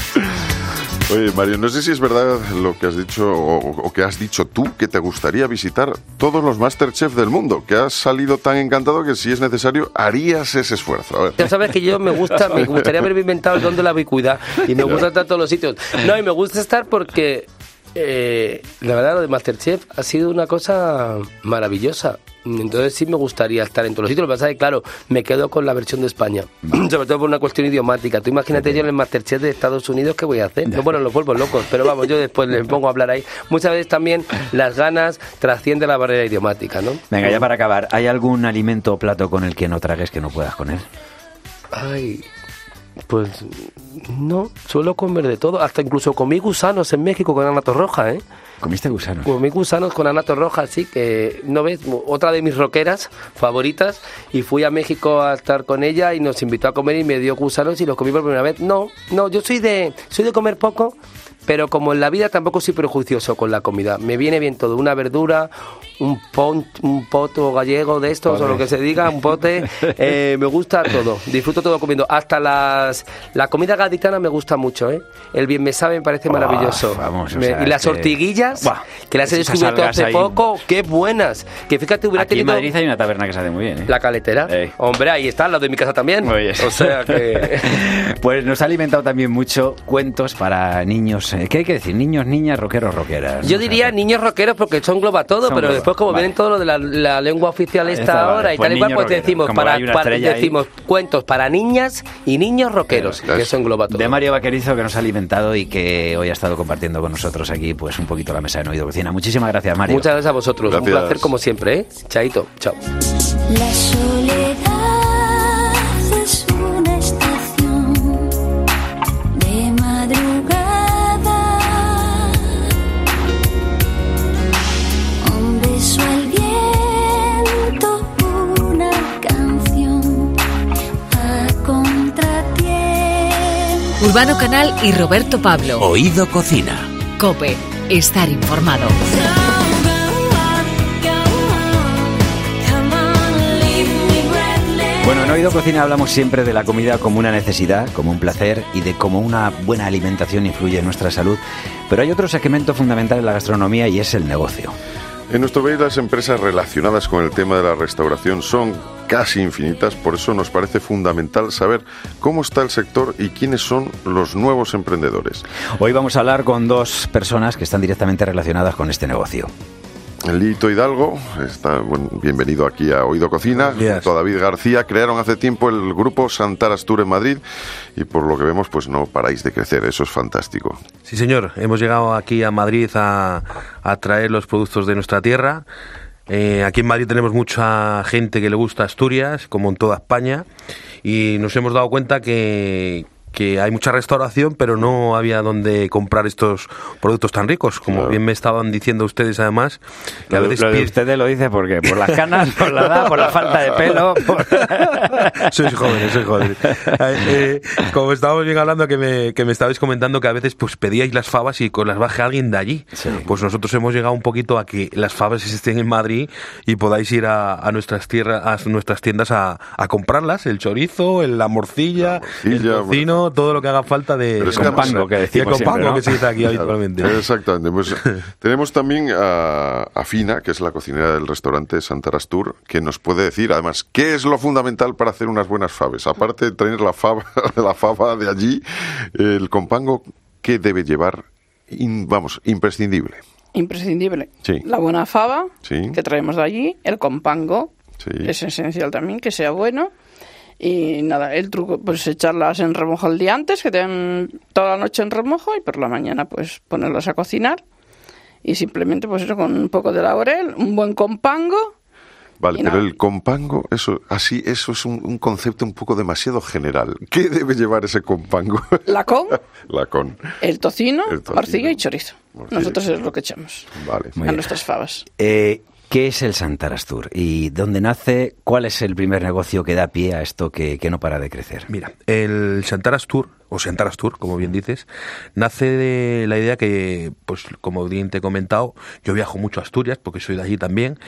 Oye, Mario, no sé si es verdad lo que has dicho o, o que has dicho tú, que te gustaría visitar todos los Masterchef del mundo, que has salido tan encantado que si es necesario harías ese esfuerzo. A ver. Ya sabes que yo me gusta, me gustaría haberme inventado el don de la ubicuidad y me gusta estar todos los sitios. No, y me gusta estar porque eh, la verdad lo de Masterchef ha sido una cosa maravillosa. Entonces sí me gustaría estar en todos los sitios. Lo que pasa es que, claro, me quedo con la versión de España. Sobre todo por una cuestión idiomática. Tú imagínate yo en el Masterchef de Estados Unidos, ¿qué voy a hacer? No, bueno, los vuelvo locos, pero vamos, yo después les pongo a hablar ahí. Muchas veces también las ganas trascienden la barrera idiomática, ¿no? Venga, ya para acabar, ¿hay algún alimento o plato con el que no tragues que no puedas con él? Ay, pues no, suelo comer de todo. Hasta incluso comí gusanos en México con anato roja, ¿eh? ¿Comiste gusanos? Comí gusanos con anato roja, así que, ¿no ves? Otra de mis roqueras favoritas. Y fui a México a estar con ella y nos invitó a comer y me dio gusanos y los comí por primera vez. No, no, yo soy de, soy de comer poco. Pero como en la vida tampoco soy prejuicioso con la comida. Me viene bien todo, una verdura, un pon, un poto gallego de estos o lo que se diga, un pote. eh, me gusta todo, disfruto todo comiendo. Hasta las la comida gaditana me gusta mucho, ¿eh? El bien me sabe me parece maravilloso. vamos, Me- sea, y las que- Buah, que las he descubierto hace ahí. poco, qué buenas. Que fíjate, hubiera Aquí en tenido Madrid hay una taberna que sabe muy bien, ¿eh? la caletera. Ey. Hombre, ahí está, la de mi casa también. Muy bien. O sea que... Pues nos ha alimentado también mucho cuentos para niños. ¿Qué hay que decir? Niños, niñas, rockeros, rockeras. Yo diría niños rockeros porque son globa todo, Son pero globa, después como vale. vienen todo lo de la, la lengua oficial esta vale, ahora y pues tal y cual, pues decimos, Como para, ahí. decimos cuentos para niñas y niños rockeros, Eso que es. eso engloba todo. De Mario Vaquerizo, que nos ha alimentado y que hoy ha estado compartiendo con nosotros aquí pues un poquito la mesa de Oído Cocina. Muchísimas gracias, Mario. Muchas gracias a vosotros, un Gracias. placer como siempre, ¿eh? Chaito, chao. La soledad Urbano Canal y Roberto Pablo. Oído Cocina. Cope, estar informado. Bueno, en Oído Cocina hablamos siempre de la comida como una necesidad, como un placer y de cómo una buena alimentación influye en nuestra salud. Pero hay otro segmento fundamental en la gastronomía y es el negocio. En nuestro país las empresas relacionadas con el tema de la restauración son casi infinitas, por eso nos parece fundamental saber cómo está el sector y quiénes son los nuevos emprendedores. Hoy vamos a hablar con dos personas que están directamente relacionadas con este negocio. Lito Hidalgo, está, bueno, bienvenido aquí a Oído Cocina. a David García crearon hace tiempo el grupo Santar Astur en Madrid y por lo que vemos pues no paráis de crecer, eso es fantástico. Sí, señor. Hemos llegado aquí a Madrid a, a traer los productos de nuestra tierra. Eh, aquí en Madrid tenemos mucha gente que le gusta Asturias, como en toda España, y nos hemos dado cuenta que, que hay mucha restauración, pero no había donde comprar estos productos tan ricos, como Claro. bien me estaban diciendo ustedes además, que a Lo, veces lo de ustedes lo dice porque por las canas, por la edad, por la falta de pelo. por- sois jóvenes, sois jóvenes. Eh, eh, como estábamos bien hablando, que me, que me estabais comentando que a veces pues pedíais las fabas y con las baje alguien de allí. Pues nosotros hemos llegado un poquito a que las fabas estén en Madrid y podáis ir a, a nuestras tierras, a nuestras tiendas a, a comprarlas, el chorizo, el- la morcilla, morcilla, el tocino, todo lo que haga falta de Pero es que de además- compango, que decimos compango siempre, ¿no? que se dice aquí habitualmente. Exactamente. Pues, tenemos también a, a Fina, que es la cocinera del restaurante Santarastur, que nos puede decir, además, qué es lo fundamental para hacer unas buenas faves. Aparte de tener la fava, la fava de allí, el compango, ¿qué debe llevar? In- vamos, imprescindible. Imprescindible. Sí. La buena fava Sí. que traemos de allí, el compango, Sí. es esencial también que sea bueno. Y nada, el truco, pues echarlas en remojo el día antes, que tengan toda la noche en remojo, y por la mañana, pues ponerlas a cocinar. Y simplemente, pues eso, con un poco de laurel, un buen compango. Vale, pero el compango, eso, así, eso es un, un concepto un poco demasiado general. ¿Qué debe llevar ese compango? La con, la con. el tocino, El tocino. morcilla y chorizo. Morcilla. Nosotros es lo que echamos Vale. Muy a bien. nuestras favas. Eh, ¿Qué es el Santarastur? ¿Y dónde nace? ¿Cuál es el primer negocio que da pie a esto que, que no para de crecer? Mira, el Santaras Tour, o Santaras Tour, como bien dices, nace de la idea que, pues como bien te he comentado, yo viajo mucho a Asturias, porque soy de allí también,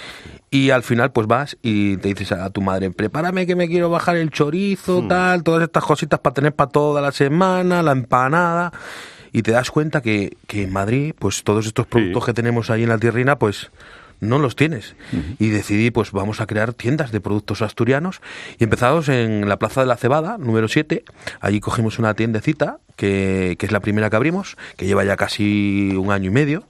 y al final pues vas y te dices a tu madre, prepárame que me quiero bajar el chorizo, tal, todas estas cositas para tener para toda la semana, la empanada, y te das cuenta que, que en Madrid, pues todos estos productos que tenemos ahí en la tierrina, pues no los tienes. Y decidí, pues vamos a crear tiendas de productos asturianos. Y empezamos en la Plaza de la Cebada, número 7. Allí cogimos una tiendecita, que, que es la primera que abrimos, que lleva ya casi un año y medio.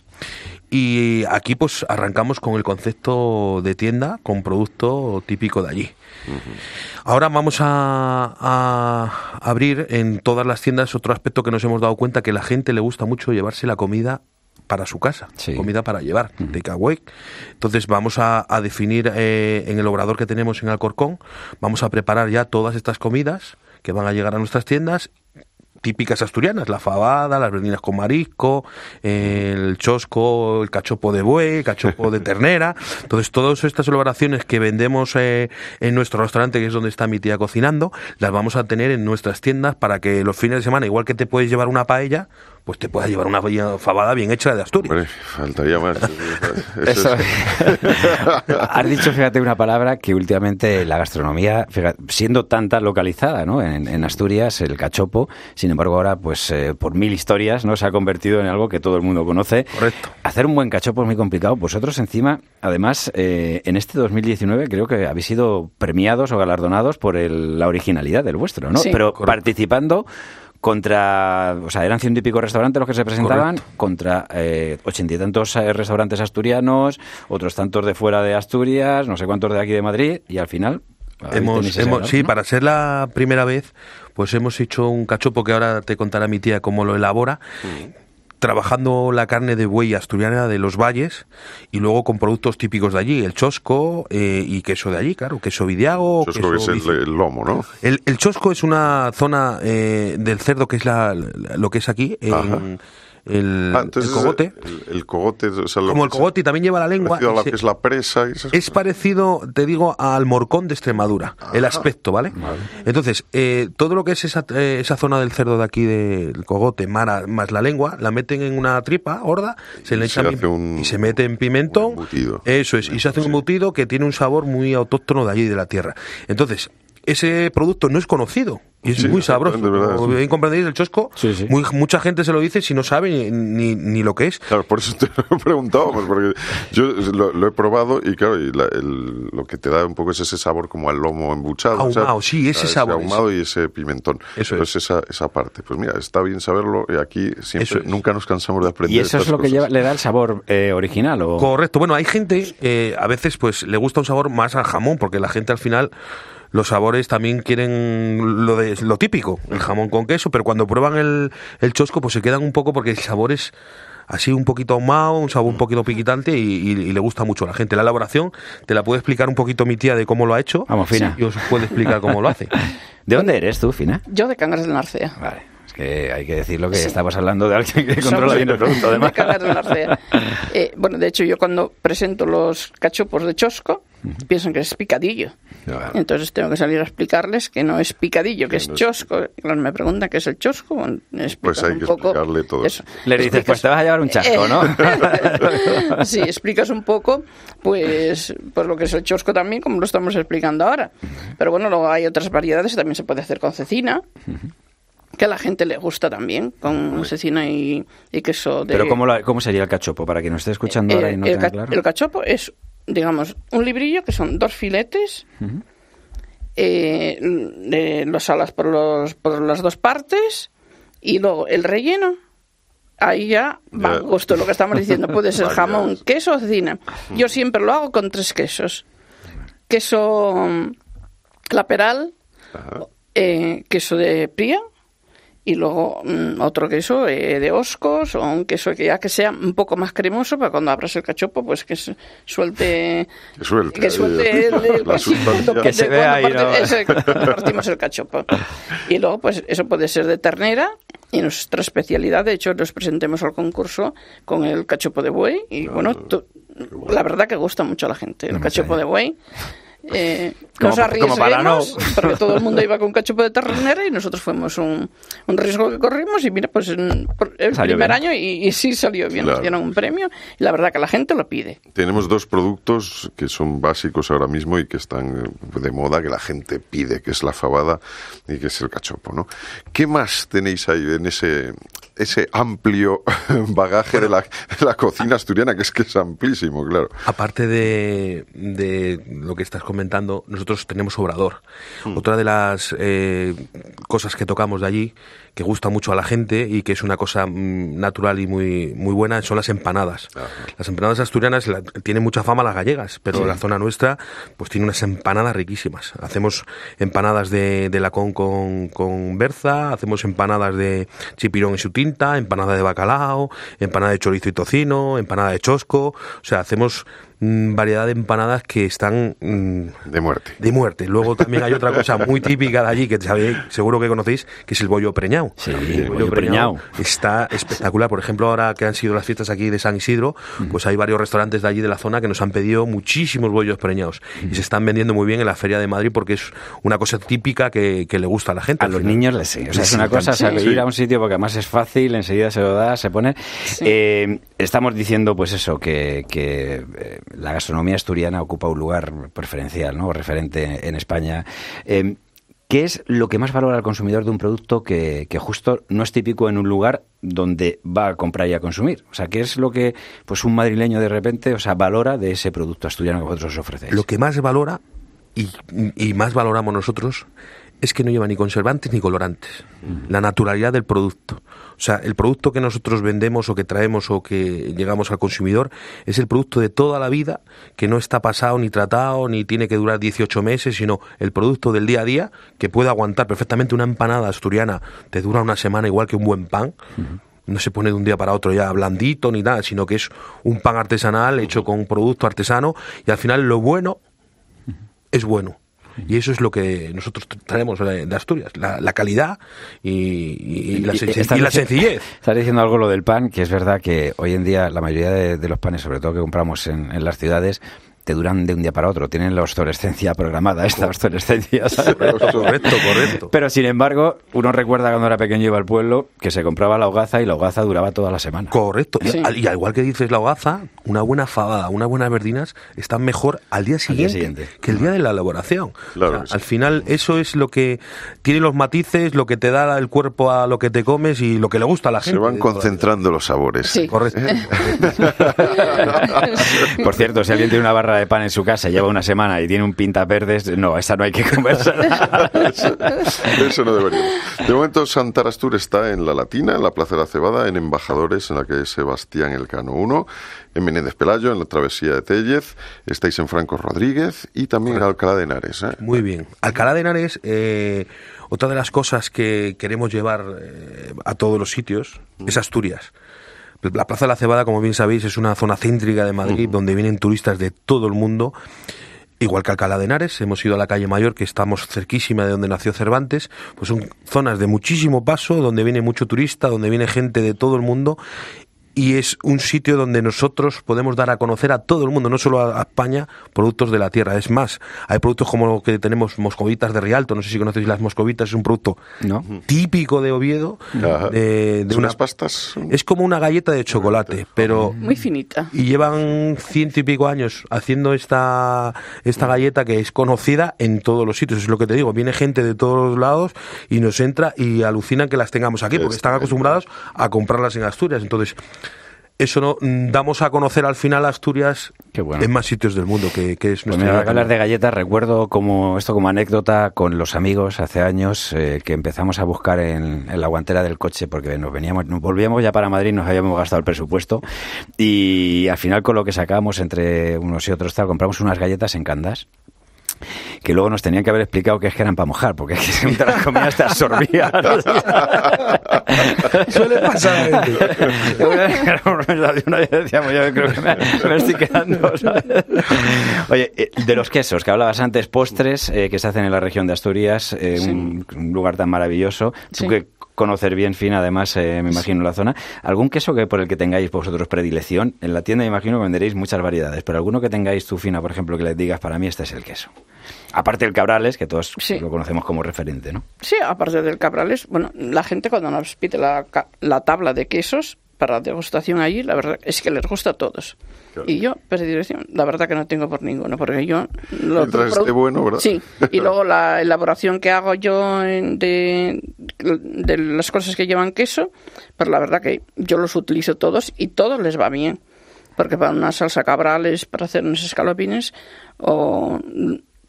Y aquí pues arrancamos con el concepto de tienda con producto típico de allí. Ahora vamos a, a abrir en todas las tiendas otro aspecto que nos hemos dado cuenta que a la gente le gusta mucho llevarse la comida para su casa, Sí. comida para llevar, takeaway. Entonces vamos a, a definir eh, en el obrador que tenemos en Alcorcón, vamos a preparar ya todas estas comidas que van a llegar a nuestras tiendas típicas asturianas, la fabada, las verdinas con marisco, el chosco, el cachopo de buey, el cachopo de ternera. Entonces, todas estas elaboraciones que vendemos eh, en nuestro restaurante, que es donde está mi tía cocinando, las vamos a tener en nuestras tiendas para que los fines de semana, igual que te puedes llevar una paella, pues te puedas llevar una fabada bien hecha de Asturias. Hombre, faltaría más. Eso. Es- Has dicho, fíjate, una palabra que últimamente la gastronomía, fíjate, siendo tan tan localizada, ¿no? En, en Asturias, el cachopo, sin embargo ahora, pues eh, por mil historias, ¿no? Se ha convertido en algo que todo el mundo conoce. Correcto. Hacer un buen cachopo es muy complicado. Vosotros encima, además, eh, en este 2019 creo que habéis sido premiados o galardonados por el- la originalidad del vuestro, ¿no? Sí. Pero Correcto. participando contra, o sea, eran ciento y pico restaurantes los que se presentaban, Correcto. contra eh, ochenta y tantos eh, restaurantes asturianos, otros tantos de fuera de Asturias, no sé cuántos de aquí de Madrid, y al final... Hemos, hemos- sí, para ser la primera vez, pues hemos hecho un cachopo que ahora te contará mi tía cómo lo elabora. Trabajando la carne de buey asturiana de los valles y luego con productos típicos de allí, el chosco eh, y queso de allí, claro, queso vidiago. Eso es lo que es el, lomo, ¿no? el, el chosco es una zona eh, del cerdo que es la, lo que es aquí, en. El, Ah, el cogote. El, el cogote, o sea, lo Como el cogote y también lleva la lengua. a que es la presa. y esas es parecido, te digo, al morcón de Extremadura, el aspecto, ¿vale? Entonces, eh, todo lo que es esa, eh, esa zona del cerdo de aquí, del cogote, mara, más la lengua, la meten en una tripa gorda, se le echan y se mete en pimentón. Eso es, y se hace un embutido que tiene un sabor muy autóctono de allí, de la tierra. Entonces, ese producto no es conocido. Y es Sí, muy sabroso. de verdad, Como sí. bien comprendéis, el chosco, Sí, sí. muy- mucha gente se lo dice si no sabe ni, ni, ni lo que es. Claro, por eso te lo preguntábamos, porque yo lo, lo he probado y claro, y la- el- lo que te da un poco es ese sabor como al lomo embuchado. Ahumado, sí, ese sabor, ahumado y ese pimentón. Eso es esa, esa parte. Pues mira, está bien saberlo y aquí siempre Eso es. nunca nos cansamos de aprender ¿Y eso es lo que lleva- le da el sabor eh, original? O... Correcto. Bueno, hay gente, eh, a veces pues le gusta un sabor más al jamón, porque la gente al final los sabores también quieren lo de lo típico, el jamón con queso, pero cuando prueban el, el chosco pues se quedan un poco porque el sabor es así un poquito ahumado, un sabor un poquito piquitante y, y- y le gusta mucho a la gente. La elaboración te la puede explicar un poquito mi tía de cómo lo ha hecho. Vamos, Fina. Y os puede explicar cómo lo hace. ¿De dónde eres tú, Fina? Yo de Cangas del Narcea. Vale, que hay que decirlo que Sí. estamos hablando de alguien que controla Somos bien el producto, además. Eh, bueno, de hecho, yo cuando presento los cachopos de chosco, piensan que es picadillo. Claro. Entonces tengo que salir a explicarles que no es picadillo, que es no chosco. Claro, me preguntan qué es el chosco. bueno, Pues hay un que poco explicarle todo. eso. Le dices, Explicas- pues te vas a llevar un chasco, ¿no? sí, explicas un poco, pues, pues lo que es el chosco también, como lo estamos explicando ahora. Pero bueno, luego hay otras variedades, también se puede hacer con cecina, que a la gente le gusta también, con cecina y, y queso de... Pero ¿cómo, ¿cómo sería el cachopo? Para quien nos esté escuchando ahora y no Eh, el, tenga claro. el cachopo es, digamos, un librillo que son dos filetes, eh, de- los alas por, los, por las dos partes y luego el relleno. Ahí ya va gusto lo que estamos diciendo. Puede ser jamón, queso o cecina. Yo siempre lo hago con tres quesos. Queso mm, laperal, eh, queso de pría y luego mm, otro queso eh, de oscos o un queso que ya que sea un poco más cremoso para cuando abras el cachopo pues que suelte Que suelte que suelte el, el la Que se cuando vea ahí, parte- ¿no? ese- cuando partimos el cachopo. Y luego pues eso puede ser de ternera y nuestra especialidad de hecho nos presentemos al concurso con el cachopo de buey y bueno tú- la verdad que gusta mucho a la gente el cachopo de buey eh, nos no- arriesguemos porque todo el mundo iba con cachopo de ternera y nosotros fuimos un, un riesgo que corrimos y mira pues en, el Salió primer bien. año y, y sí salió bien nos Claro. dieron un premio y la verdad que la gente lo pide Tenemos dos productos que son básicos ahora mismo y que están eh, de moda, que la gente pide, que es la fabada y que es el cachopo, ¿no? ¿Qué más tenéis ahí en ese, ese amplio bagaje de la, de la cocina asturiana, que es que es amplísimo, claro? Aparte de, de lo que estás comentando, nosotros tenemos obrador. Otra de las eh, cosas que tocamos de allí, que gusta mucho a la gente y que es una cosa mm, natural y muy, muy buena, son las empanadas. Las empanadas asturianas la- tienen mucha fama las gallegas, pero la zona nuestra pues tiene unas empanadas riquísimas. Hacemos empanadas de, de lacón con, con berza, hacemos empanadas de chipirón y su tinta, empanada de bacalao, empanada de chorizo y tocino, empanada de chosco, o sea, hacemos mm, variedad de empanadas que están mm, De muerte. de muerte. Luego también hay otra cosa muy típica de allí que sabéis, seguro que conocéis, que es el bollo preñado. Sí, el bollo preñao. está espectacular. Por ejemplo, ahora que han sido las fiestas aquí de San Isidro, pues hay varios restaurantes de allí de la zona que nos han pedido muchísimos bollos preñados y se están vendiendo muy bien en la feria de Madrid porque es una cosa típica que, que le gusta a la gente. A los final. niños les sí. O sea, es una cosa, encanta. o sea, ir a un sitio porque además es fácil, enseguida se lo da, se pone. Eh, estamos diciendo, pues eso, que, que, eh, la gastronomía asturiana ocupa un lugar preferencial, ¿no? Referente en España. Eh, ¿Qué es lo que más valora el consumidor de un producto que, que justo no es típico en un lugar donde va a comprar y a consumir? O sea, ¿qué es lo que pues un madrileño de repente, o sea, valora de ese producto asturiano que vosotros os ofrecéis? Lo que más valora y, y más valoramos nosotros es que no lleva ni conservantes ni colorantes. La naturalidad del producto. O sea, el producto que nosotros vendemos o que traemos o que llegamos al consumidor es el producto de toda la vida que no está pasado ni tratado ni tiene que durar 18 meses, sino el producto del día a día que puede aguantar perfectamente una empanada asturiana. Te dura una semana igual que un buen pan. No se pone de un día para otro ya blandito ni nada, sino que es un pan artesanal hecho con un producto artesano y al final lo bueno es bueno. Y eso es lo que nosotros traemos de Asturias, la, la calidad y, y- y la, sen- estás y la dici- sencillez. Estás diciendo algo lo del pan, que es verdad que hoy en día la mayoría de, de los panes, sobre todo que compramos en, en las ciudades, te duran de un día para otro, tienen la obsolescencia programada, esta obsolescencia. Correcto, correcto. Pero sin embargo, uno recuerda cuando era pequeño iba al pueblo que se compraba la hogaza y la hogaza duraba toda la semana. Correcto. Y, Sí. al, y al igual que dices la hogaza, una buena fabada, unas buenas verdinas están mejor al día siguiente, siguiente. que el día de la elaboración. Claro O sea, sí. Al final, eso es lo que tiene los matices, lo que te da el cuerpo a lo que te comes y lo que le gusta a la gente. Se van concentrando los sabores. Sí. Correcto. Por cierto, si alguien tiene una barra de pan en su casa, lleva una semana y tiene un pinta verdes, no, esa no hay que comérsela. Eso no deberíamos. De momento, Santarastur está en La Latina, en la Plaza de la Cebada, en Embajadores, en la que Sebastián Elcano 1, en Menéndez Pelayo, en la Travesía de Tellez, estáis en Franco Rodríguez y también en Alcalá de Henares. ¿eh? Muy bien. Alcalá de Henares, eh, otra de las cosas que queremos llevar eh, a todos los sitios es Asturias. La Plaza de la Cebada, como bien sabéis, es una zona céntrica de Madrid donde vienen turistas de todo el mundo. Igual que Alcalá de Henares, hemos ido a la calle Mayor, que estamos cerquísima de donde nació Cervantes, pues son zonas de muchísimo paso, donde viene mucho turista, donde viene gente de todo el mundo y es un sitio donde nosotros podemos dar a conocer a todo el mundo, no solo a, España, productos de la tierra. Es más, hay productos como lo que tenemos moscovitas de Rialto, no sé si conocéis las moscovitas, es un producto ¿No? típico de Oviedo, de, de ¿Son una- unas pastas? es como una galleta de chocolate, pero Muy finita. y llevan ciento y pico años haciendo esta, esta galleta que es conocida en todos los sitios. Es lo que te digo. Viene gente de todos los lados y nos entra y alucinan que las tengamos aquí porque están acostumbrados a comprarlas en Asturias. Entonces, eso no mm, damos a conocer al final Asturias bueno. en más sitios del mundo, que, que es Pues nuestra de galletas, recuerdo como esto como anécdota con los amigos hace años eh, que empezamos a buscar en, en la guantera del coche porque nos veníamos, nos volvíamos ya para Madrid, nos habíamos gastado el presupuesto. Y al final con lo que sacábamos entre unos y otros tal, compramos unas galletas en Candas que luego nos tenían que haber explicado que es que eran para mojar, porque es que te las comías te absorbían. Suele pasar. Una vez decíamos, yo creo que me, me estoy quedando. ¿sabes? Oye, eh, de los quesos que hablabas antes, postres eh, que se hacen en la región de Asturias, eh, un, un lugar tan maravilloso. Tú Sí. que conocer bien fin, además, eh, me imagino, la zona. ¿Algún queso que por el que tengáis vosotros predilección? En la tienda me imagino que venderéis muchas variedades, pero alguno que tengáis tú, Fina, por ejemplo, que le digas, para mí este es el queso. Aparte del Cabrales, que todos Sí. lo conocemos como referente, ¿no? Sí, aparte del cabrales, bueno, la gente cuando nos pide la, la tabla de quesos para degustación allí, la verdad es que les gusta a todos. Y yo, predilección, la verdad que no tengo por ninguno, porque yo... Lo, Mientras esté bueno, ¿verdad? Sí, y luego la elaboración que hago yo de, de las cosas que llevan queso, pues la verdad que yo los utilizo todos y todos les va bien. Porque para una salsa cabrales, para hacer unos escalopines, o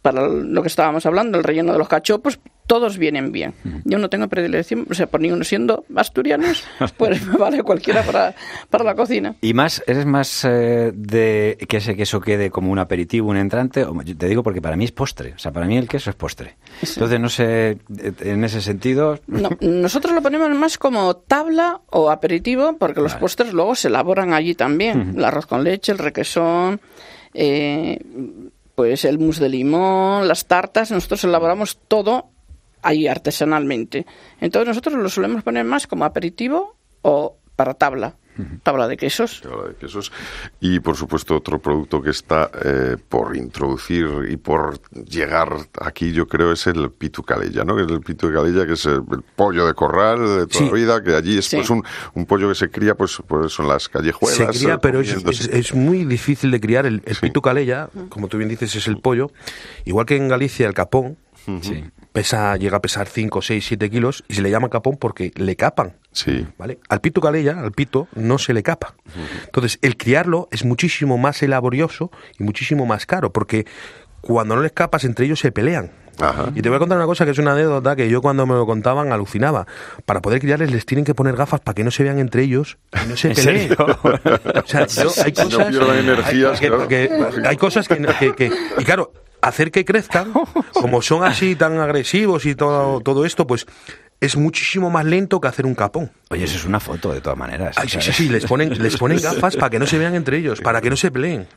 para lo que estábamos hablando, el relleno de los cachopos, todos vienen bien. Yo no tengo predilección, o sea, por ninguno siendo asturianos, pues me vale cualquiera para, para la cocina. ¿Y más, eres más eh, de que ese queso quede como un aperitivo, un entrante? Te digo porque para mí es postre. O sea, para mí el queso es postre. Entonces, no sé, eh, en ese sentido... No, nosotros lo ponemos más como tabla o aperitivo, porque los postres luego se elaboran allí también. El arroz con leche, el requesón, eh, pues el mousse de limón, las tartas. Nosotros elaboramos todo ahí artesanalmente. Entonces nosotros lo solemos poner más como aperitivo o para tabla, tabla de quesos. Tabla de quesos. Y por supuesto otro producto que está eh, por introducir y por llegar aquí yo creo es el pitu calella, ¿no? Que es el pitu de calella que es el, el pollo de corral de toda Sí. la vida, que allí es Sí. pues un, un pollo que se cría pues, pues son las Se callejuelas. cría, eh, pero es, es- es muy difícil de criar. El, el pitu calella, como tú bien dices, es el pollo. Igual que en Galicia el capón, Sí. Pesa, llega a pesar 5, 6, 7 kilos y se le llama capón porque le capan. Sí. ¿Vale? Al pito calella, al pito, no se le capa. Entonces, el criarlo es muchísimo más laborioso y muchísimo más caro, porque cuando no les capas, entre ellos se pelean. Ajá. Y te voy a contar una cosa que es una anécdota que yo cuando me lo contaban alucinaba. Para poder criarles les tienen que poner gafas para que no se vean entre ellos y no se ¿En peleen. O sea, yo- hay No cosas, pierdan energías, hay, que- claro. que- hay cosas que, que- que- y claro, hacer que crezcan, como son así tan agresivos y todo, todo esto, pues es muchísimo más lento que hacer un capón. Oye, eso es una foto de todas maneras. Ay, sí, sí, sí, les ponen, les ponen gafas para que no se vean entre ellos, para que no se peleen.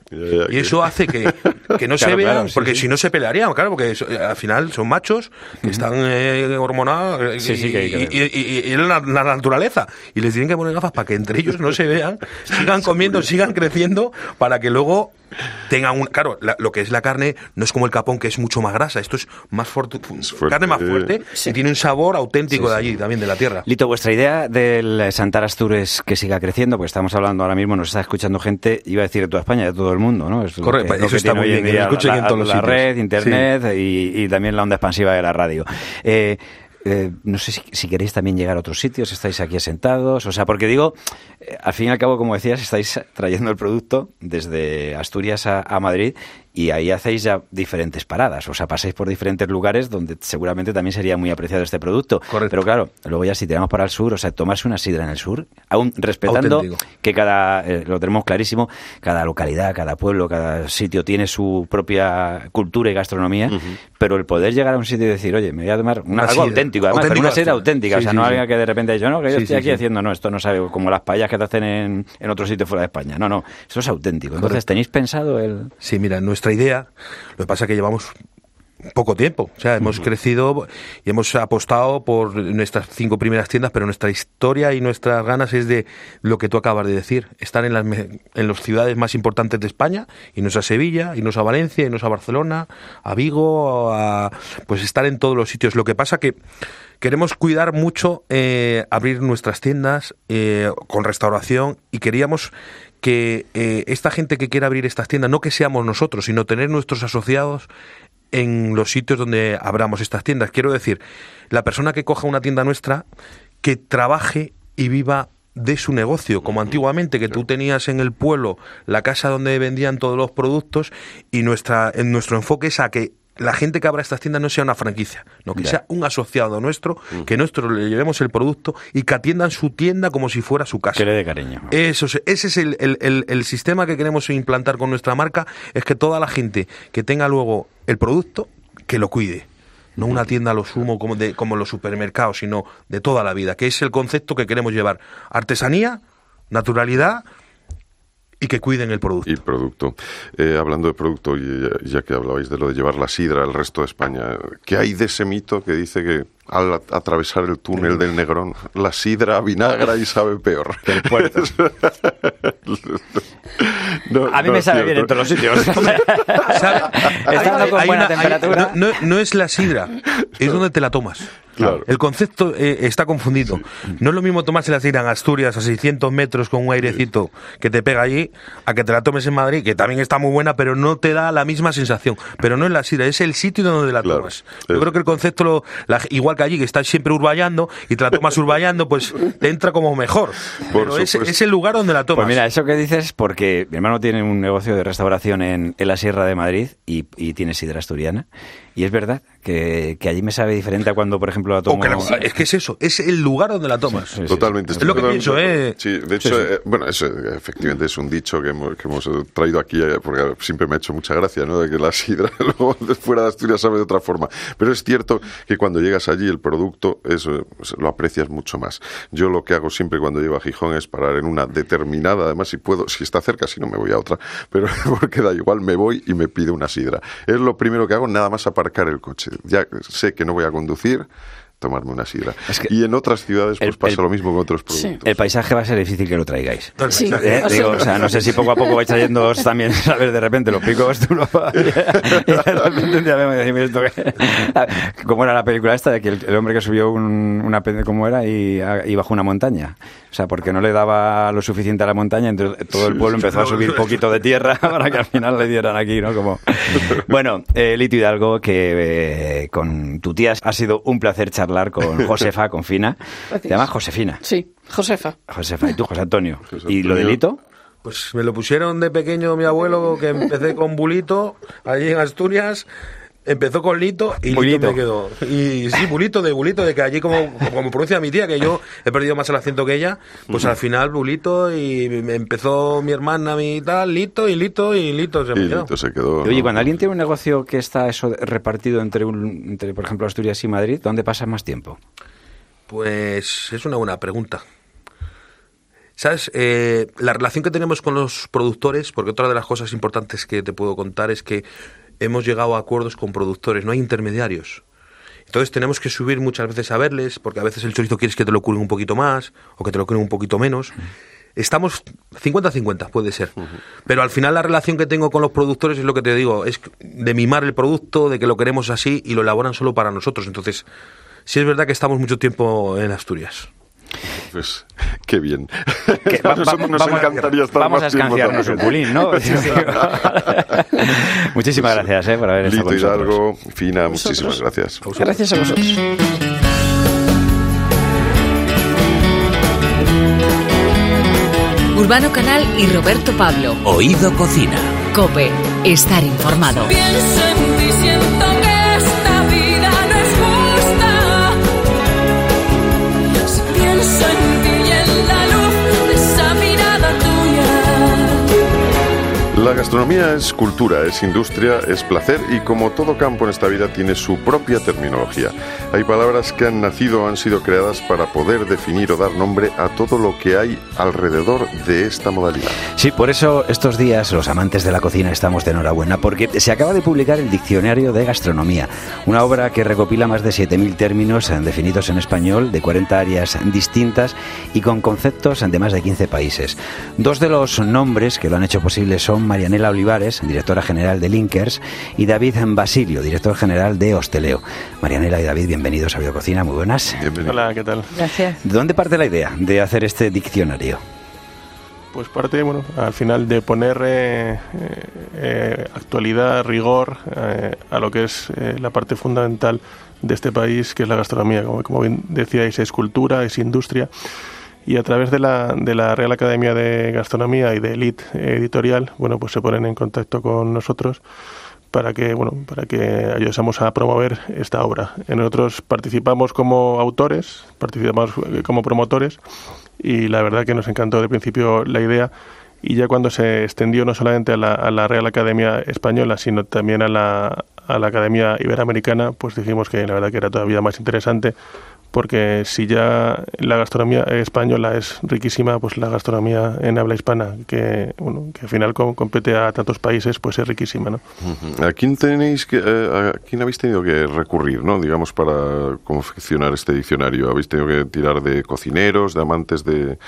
Y eso hace que, que no se Claro, vean, claro, sí, porque sí. si no se pelearían, claro, porque eso- al final son machos que están eh, hormonados eh, Sí, sí, que hay que y, y- y- y es la, la naturaleza. Y les tienen que poner gafas para que entre ellos no se vean, sigan comiendo, sigan creciendo, para que luego tengan un... Claro, la- lo que es la carne no es como el capón, que es mucho más grasa, esto es más fuerte, fuerte. carne más fuerte y tiene un sabor auténtico de allí, también de la tierra. Lito, vuestra idea del Santar Astur es que siga creciendo, porque estamos hablando ahora mismo, nos está escuchando gente, iba a decir de toda España, de todo el mundo, ¿no? Es lo Correcto, lo eso está muy bien, que escuchen la, en todos los la sitios. red, internet y, y también la onda expansiva de la radio. Eh, eh, no sé si, si queréis también llegar a otros sitios, estáis aquí asentados, o sea, porque digo, eh, al fin y al cabo, como decías, estáis trayendo el producto desde Asturias a, a Madrid y ahí hacéis ya diferentes paradas, o sea, pasáis por diferentes lugares donde seguramente también sería muy apreciado este producto. Correcto. Pero claro, luego ya si tiramos para el sur, o sea, tomarse una sidra en el sur, aún respetando Auténtico. que cada, eh, lo tenemos clarísimo, cada localidad, cada pueblo, cada sitio tiene su propia cultura y gastronomía, pero el poder llegar a un sitio y decir, oye, me voy a tomar una- algo sidra. auténtico, además, pero Auténtico una sidra auténtica, o sea, sí, no sí. alguien que de repente yo no, que yo estoy aquí haciendo, no, esto no sabe, como las payas que te hacen en, en otro sitio fuera de España, no, no, esto es auténtico. Entonces, ¿tenéis pensado el...? Sí, mira, nuestra idea, lo que pasa es que llevamos poco tiempo, o sea, hemos crecido y hemos apostado por nuestras cinco primeras tiendas, pero nuestra historia y nuestras ganas es de lo que tú acabas de decir, estar en las, en las ciudades más importantes de España, irnos a Sevilla, irnos a Valencia, irnos a Barcelona, a Vigo, a, pues estar en todos los sitios. Lo que pasa que queremos cuidar mucho eh, abrir nuestras tiendas eh, con restauración y queríamos que eh, esta gente que quiera abrir estas tiendas, no que seamos nosotros, sino tener nuestros asociados en los sitios donde abramos estas tiendas. Quiero decir, la persona que coja una tienda nuestra, que trabaje y viva de su negocio, como antiguamente que tú tenías en el pueblo la casa donde vendían todos los productos y nuestra en nuestro enfoque es a que la gente que abra estas tiendas no sea una franquicia, no que sea un asociado nuestro, que nosotros le llevemos el producto y que atiendan su tienda como si fuera su casa. Que le dé cariño. Eso, es- ese es el, el- el- el sistema que queremos implantar con nuestra marca, es que toda la gente que tenga luego el producto, que lo cuide. No una tienda a lo sumo como, de, como los supermercados, sino de toda la vida, que es el concepto que queremos llevar. Artesanía, naturalidad y que cuiden el producto. Y producto. Eh, hablando de producto, y ya, ya que hablabais de lo de llevar la sidra al resto de España, ¿qué hay de ese mito que dice que al at- atravesar el túnel del Negrón, la sidra vinagra y sabe peor? Puerto. No, A mí no me es sabe cierto. bien en todos los sitios. ¿Sabe? Estando con Hay buena una- hay- temperatura. no, no- no es la sidra, es donde te la tomas. Claro. El concepto eh, está confundido. No es lo mismo tomarse la sidra en Asturias a 600 metros con un airecito que te pega allí, a que te la tomes en Madrid, que también está muy buena, pero no te da la misma sensación. Pero no es la sidra, es el sitio donde la Claro. tomas. Yo Es- creo que el concepto, lo- la- igual que allí, que estás siempre urballando y te la tomas urballando, pues te entra como mejor. Por Pero es, el lugar donde la tomas. Pues mira, eso que dices, porque mi hermano tiene un negocio de restauración en, en la Sierra de Madrid y, y tiene sidra asturiana. Y es verdad que, que allí me sabe diferente a cuando, por ejemplo, la O tomo... que la- es que es eso, es el lugar donde la tomas. Sí, sí, Totalmente. Es lo que Totalmente pienso. ¿eh? Sí, de hecho, Sí, sí. eh, bueno, eso efectivamente es un dicho que hemos, que hemos traído aquí eh, porque siempre me ha hecho mucha gracia, ¿no? De que la sidra luego de fuera de Asturias sabe de otra forma. Pero es cierto que cuando llegas allí el producto eso pues, lo aprecias mucho más. Yo lo que hago siempre cuando llego a Gijón es parar en una determinada, además si puedo, si está cerca, si no me voy a otra, pero porque da igual, me voy y me pido una sidra. Es lo primero que hago, nada más aparcar el coche. Ya sé que no voy a conducir, tomarme una sidra. Es que y en otras ciudades pues el- pasa el- lo mismo con otros Sí. productos. El paisaje va a ser difícil que lo traigáis. Sí. Eh, digo, o sea, no sé si poco a poco vais trayendo también, ¿sabes? De repente los picos tú lo y de repente esto que... ¿Cómo era la película esta de que el, el hombre que subió un- una... ¿Cómo era? Y, y bajó una montaña. O sea, porque no le daba lo suficiente a la montaña, entonces todo el pueblo empezó a subir poquito de tierra para que al final le dieran aquí, ¿no? Como... Bueno, eh, Lito Hidalgo, que eh, con tu tía ha sido un placer charlar con Josefa, con Fina. Te llamas Josefina. Sí, Josefa. Josefa, ¿y tú, José Antonio? José ¿Y lo Antonio. delito? Pues me lo pusieron de pequeño mi abuelo, que empecé con Bulito, allí en Asturias. Empezó con Lito y. Lito me quedó. Y sí, Bulito, de Bulito, de que allí como, como pronuncia mi tía, que yo he perdido más el acento que ella, pues al final Bulito y me empezó mi hermana, mi tal, Lito y Lito y Lito se me Y quedó. Lito se quedó. Oye, ¿no? cuando alguien tiene un negocio que está eso repartido entre, un, entre por ejemplo, Asturias y Madrid, ¿dónde pasa más tiempo? Pues es una buena pregunta. ¿Sabes? Eh, la relación que tenemos con los productores, porque otra de las cosas importantes que te puedo contar es que hemos llegado a acuerdos con productores, no hay intermediarios. Entonces tenemos que subir muchas veces a verles, porque a veces el chorizo quieres que te lo curen un poquito más o que te lo curen un poquito menos. Estamos 50-50, puede ser. Pero al final la relación que tengo con los productores es lo que te digo, es de mimar el producto, de que lo queremos así y lo elaboran solo para nosotros. Entonces, sí es verdad que estamos mucho tiempo en Asturias. Pues qué bien. Que va- Nos- va- nos vamos, encantaría estar vamos a más tiempo escanciarnos un culín, ¿no? Sí, sí. Muchísimas gracias eh, por haber estado Lito con nosotros. Hidalgo, Fina, muchísimas gracias. Gracias a vosotros. Urbano Canal y Roberto Pablo. Oído Cocina. Cope. Estar informado. La gastronomía es cultura, es industria, es placer y como todo campo en esta vida tiene su propia terminología. Hay palabras que han nacido o han sido creadas para poder definir o dar nombre a todo lo que hay alrededor de esta modalidad. Sí, por eso estos días los amantes de la cocina estamos de enhorabuena, porque se acaba de publicar el Diccionario de Gastronomía, una obra que recopila más de 7.000 términos eh, definidos en español de 40 áreas distintas y con conceptos de más de 15 países. Dos de los nombres que lo han hecho posible son Marianela Olivares, directora general de Linkers, y David Basilio, director general de Hosteleo. Marianela y David, bienvenidos a Biococina, muy buenas. Bienvenido. Hola, ¿qué tal? Gracias. ¿De dónde parte la idea de hacer este diccionario? Pues parte, bueno, al final de poner eh, eh, eh, actualidad, rigor eh, a lo que es eh, la parte fundamental de este país, que es la gastronomía. Como, como bien decíais, es cultura, es industria. Y a través de la, de la Real Academia de Gastronomía y de Elite Editorial, bueno, pues se ponen en contacto con nosotros para que bueno para que ayudemos a promover esta obra. Nosotros participamos como autores, participamos eh, como promotores y la verdad que nos encantó de principio la idea y ya cuando se extendió no solamente a la, a la Real Academia Española sino también a la, a la Academia Iberoamericana pues dijimos que la verdad que era todavía más interesante porque si ya la gastronomía española es riquísima, pues la gastronomía en habla hispana, que, bueno, que al final com- compete a tantos países, pues es riquísima, ¿no? ¿A quién tenéis que, eh, a quién habéis tenido que recurrir, no? Digamos para confeccionar este diccionario. Habéis tenido que tirar de cocineros, de amantes de,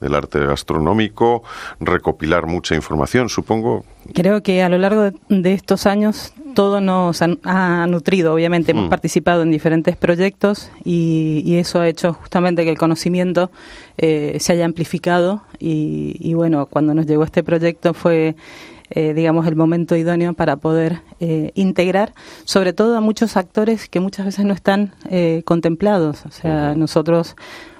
del arte gastronómico, recopilar mucha información, supongo. Creo que a lo largo de- estos años todo nos ha, nutrido, obviamente hemos Mm. participado en diferentes proyectos y, y eso ha hecho justamente que el conocimiento eh, se haya amplificado y, y bueno, cuando nos llegó este proyecto fue eh, digamos el momento idóneo para poder eh, integrar sobre todo a muchos actores que muchas veces no están eh, contemplados, o sea, nosotros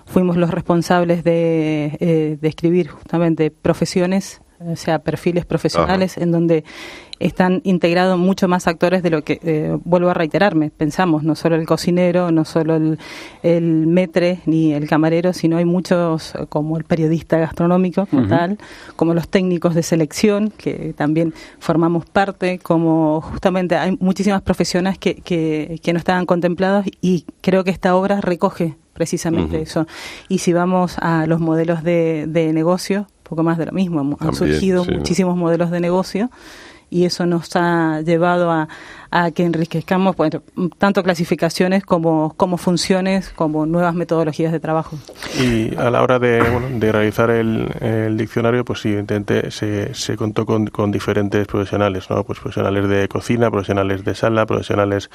fuimos los responsables de, eh, de escribir justamente profesiones, o sea, perfiles profesionales en donde están integrados mucho más actores de lo que, eh, vuelvo a reiterarme, pensamos, no solo el cocinero, no solo el, el metre ni el camarero, sino hay muchos, eh, como el periodista gastronómico, como tal, como los técnicos de selección, que también formamos parte, como justamente hay muchísimas profesiones que, que, que no estaban contempladas y creo que esta obra recoge precisamente eso. Y si vamos a los modelos de, de negocio, poco más de lo mismo, han También, surgido sí, ¿no? muchísimos modelos de negocio y eso nos ha llevado a, a que enriquezcamos bueno, tanto clasificaciones como, como funciones, como nuevas metodologías de trabajo. Y a la hora de, bueno, de realizar el, el diccionario, pues sí, evidentemente se, se contó con, con diferentes profesionales, ¿no? Pues profesionales de cocina, profesionales de sala, profesionales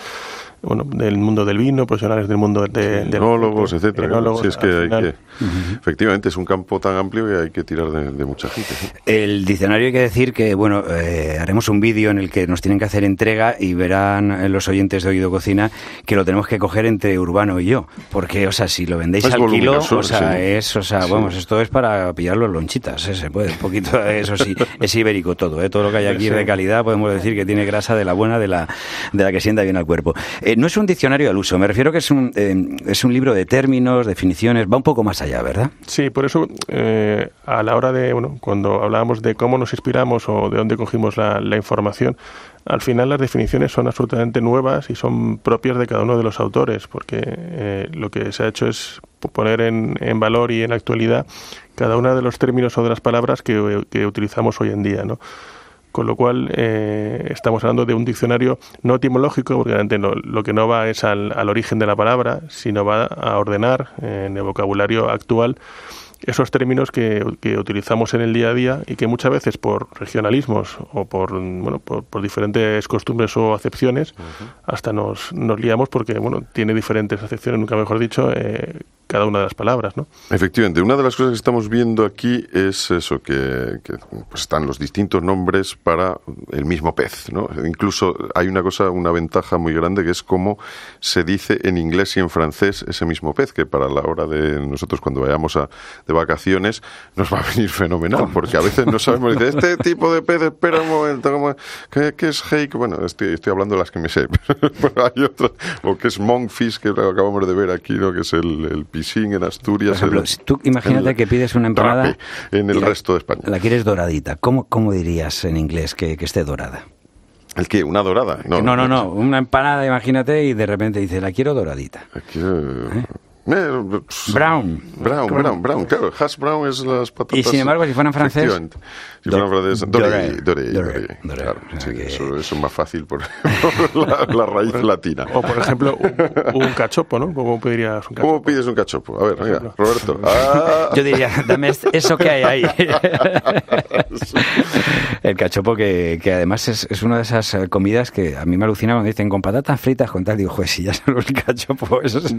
bueno, del mundo del vino, profesionales del mundo de, del Enólogos, etcétera. enólogos, Si es que al hay final. que, efectivamente, es un campo tan amplio que hay que tirar de, de mucha gente. sí. El diccionario hay que decir que, bueno, eh, haremos un vídeo en el que nos tienen que hacer entrega y verán eh, los oyentes de Oído Cocina que lo tenemos que coger entre Urbano y yo. Porque, o sea, si lo vendéis al kilo, o sea, sí. es, o sea, Sí. vamos, esto es para pillar los lonchitas, eh, se puede, un poquito, eso sí, es ibérico todo, eh, todo lo que hay aquí Sí. de calidad, podemos decir que tiene grasa de la buena, de la, de la que sienta bien al cuerpo. Eh, no es un diccionario al uso, me refiero que es un, eh, es un libro de términos, definiciones, va un poco más allá, ¿verdad? Sí, por eso eh, a la hora de, bueno, cuando hablábamos de cómo nos inspiramos o de dónde cogimos la información, al final las definiciones son absolutamente nuevas y son propias de cada uno de los autores, porque eh, lo que se ha hecho es poner en, en, valor y en actualidad cada uno de los términos o de las palabras que, utilizamos hoy en día, ¿no? con lo cual eh, estamos hablando de un diccionario no etimológico, porque lo que no va es al, al, origen de la palabra, sino va a ordenar eh, en el vocabulario actual esos términos que, que, utilizamos en el día a día y que muchas veces por regionalismos o por bueno por, por diferentes costumbres o acepciones uh -huh. hasta nos, nos liamos porque bueno tiene diferentes acepciones nunca mejor dicho eh, cada una de las palabras, ¿no? Efectivamente, una de las cosas que estamos viendo aquí es eso, que, que pues están los distintos nombres para el mismo pez, ¿no? Incluso hay una cosa, una ventaja muy grande que es cómo se dice en inglés y en francés ese mismo pez, que para la hora de nosotros cuando vayamos a, de vacaciones nos va a venir fenomenal, porque a veces no sabemos, dice, este tipo de pez, espera un momento, ¿cómo, ¿qué, ¿qué, es hake? Bueno, estoy, estoy hablando de las que me sé, pero hay otras, o que es monkfish, que acabamos de ver aquí, ¿no? Que es el, el piscín en Asturias. Por ejemplo, el, si tú imagínate el que pides una empanada en el resto de España. La quieres doradita. ¿Cómo, cómo dirías en inglés que, que esté dorada? ¿El qué? ¿Una dorada? No, no, no, no, Una empanada, imagínate, y de repente dice, la quiero doradita. La quiero... ¿Eh? Brown. Brown, brown, brown, claro. Hash brown es las patatas. Y sin embargo, si fuera en francés. Si fuera en francés, doré, doré, doré. Claro, eso, eso, es más fácil por, la, la, raíz latina. O, por ejemplo, un, un cachopo, ¿no? ¿Cómo pedirías un cachopo? ¿Cómo pides un cachopo? A ver, venga, Roberto. Ah. Yo diría, dame eso que hay ahí. El cachopo, que, que además es, es, una de esas comidas que a mí me alucina cuando dicen con patatas fritas, con tal. Digo, joder, si ya solo el cachopo, eso es,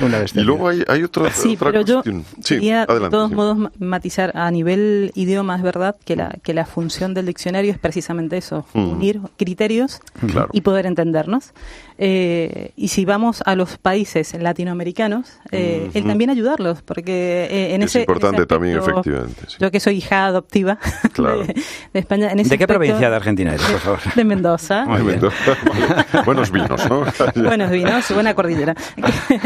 una, Y luego hay, hay otra, sí, otra pero cuestión. Yo sí, quería, adelante, de todos sí. modos, matizar a nivel idioma, es verdad que la, que la función del diccionario es precisamente eso, Mm. unir criterios Claro. y poder entendernos. Eh, y si vamos a los países latinoamericanos, eh, el también ayudarlos, porque eh, en Es ese importante ese también, efectivamente, sí. Yo que soy hija adoptiva Claro. de, de España. En ese ¿De qué aspecto- provincia de Argentina eres, por favor? De Mendoza. Muy bien. Vale. Buenos vinos, ¿no? Buenos vinos, buena cordillera.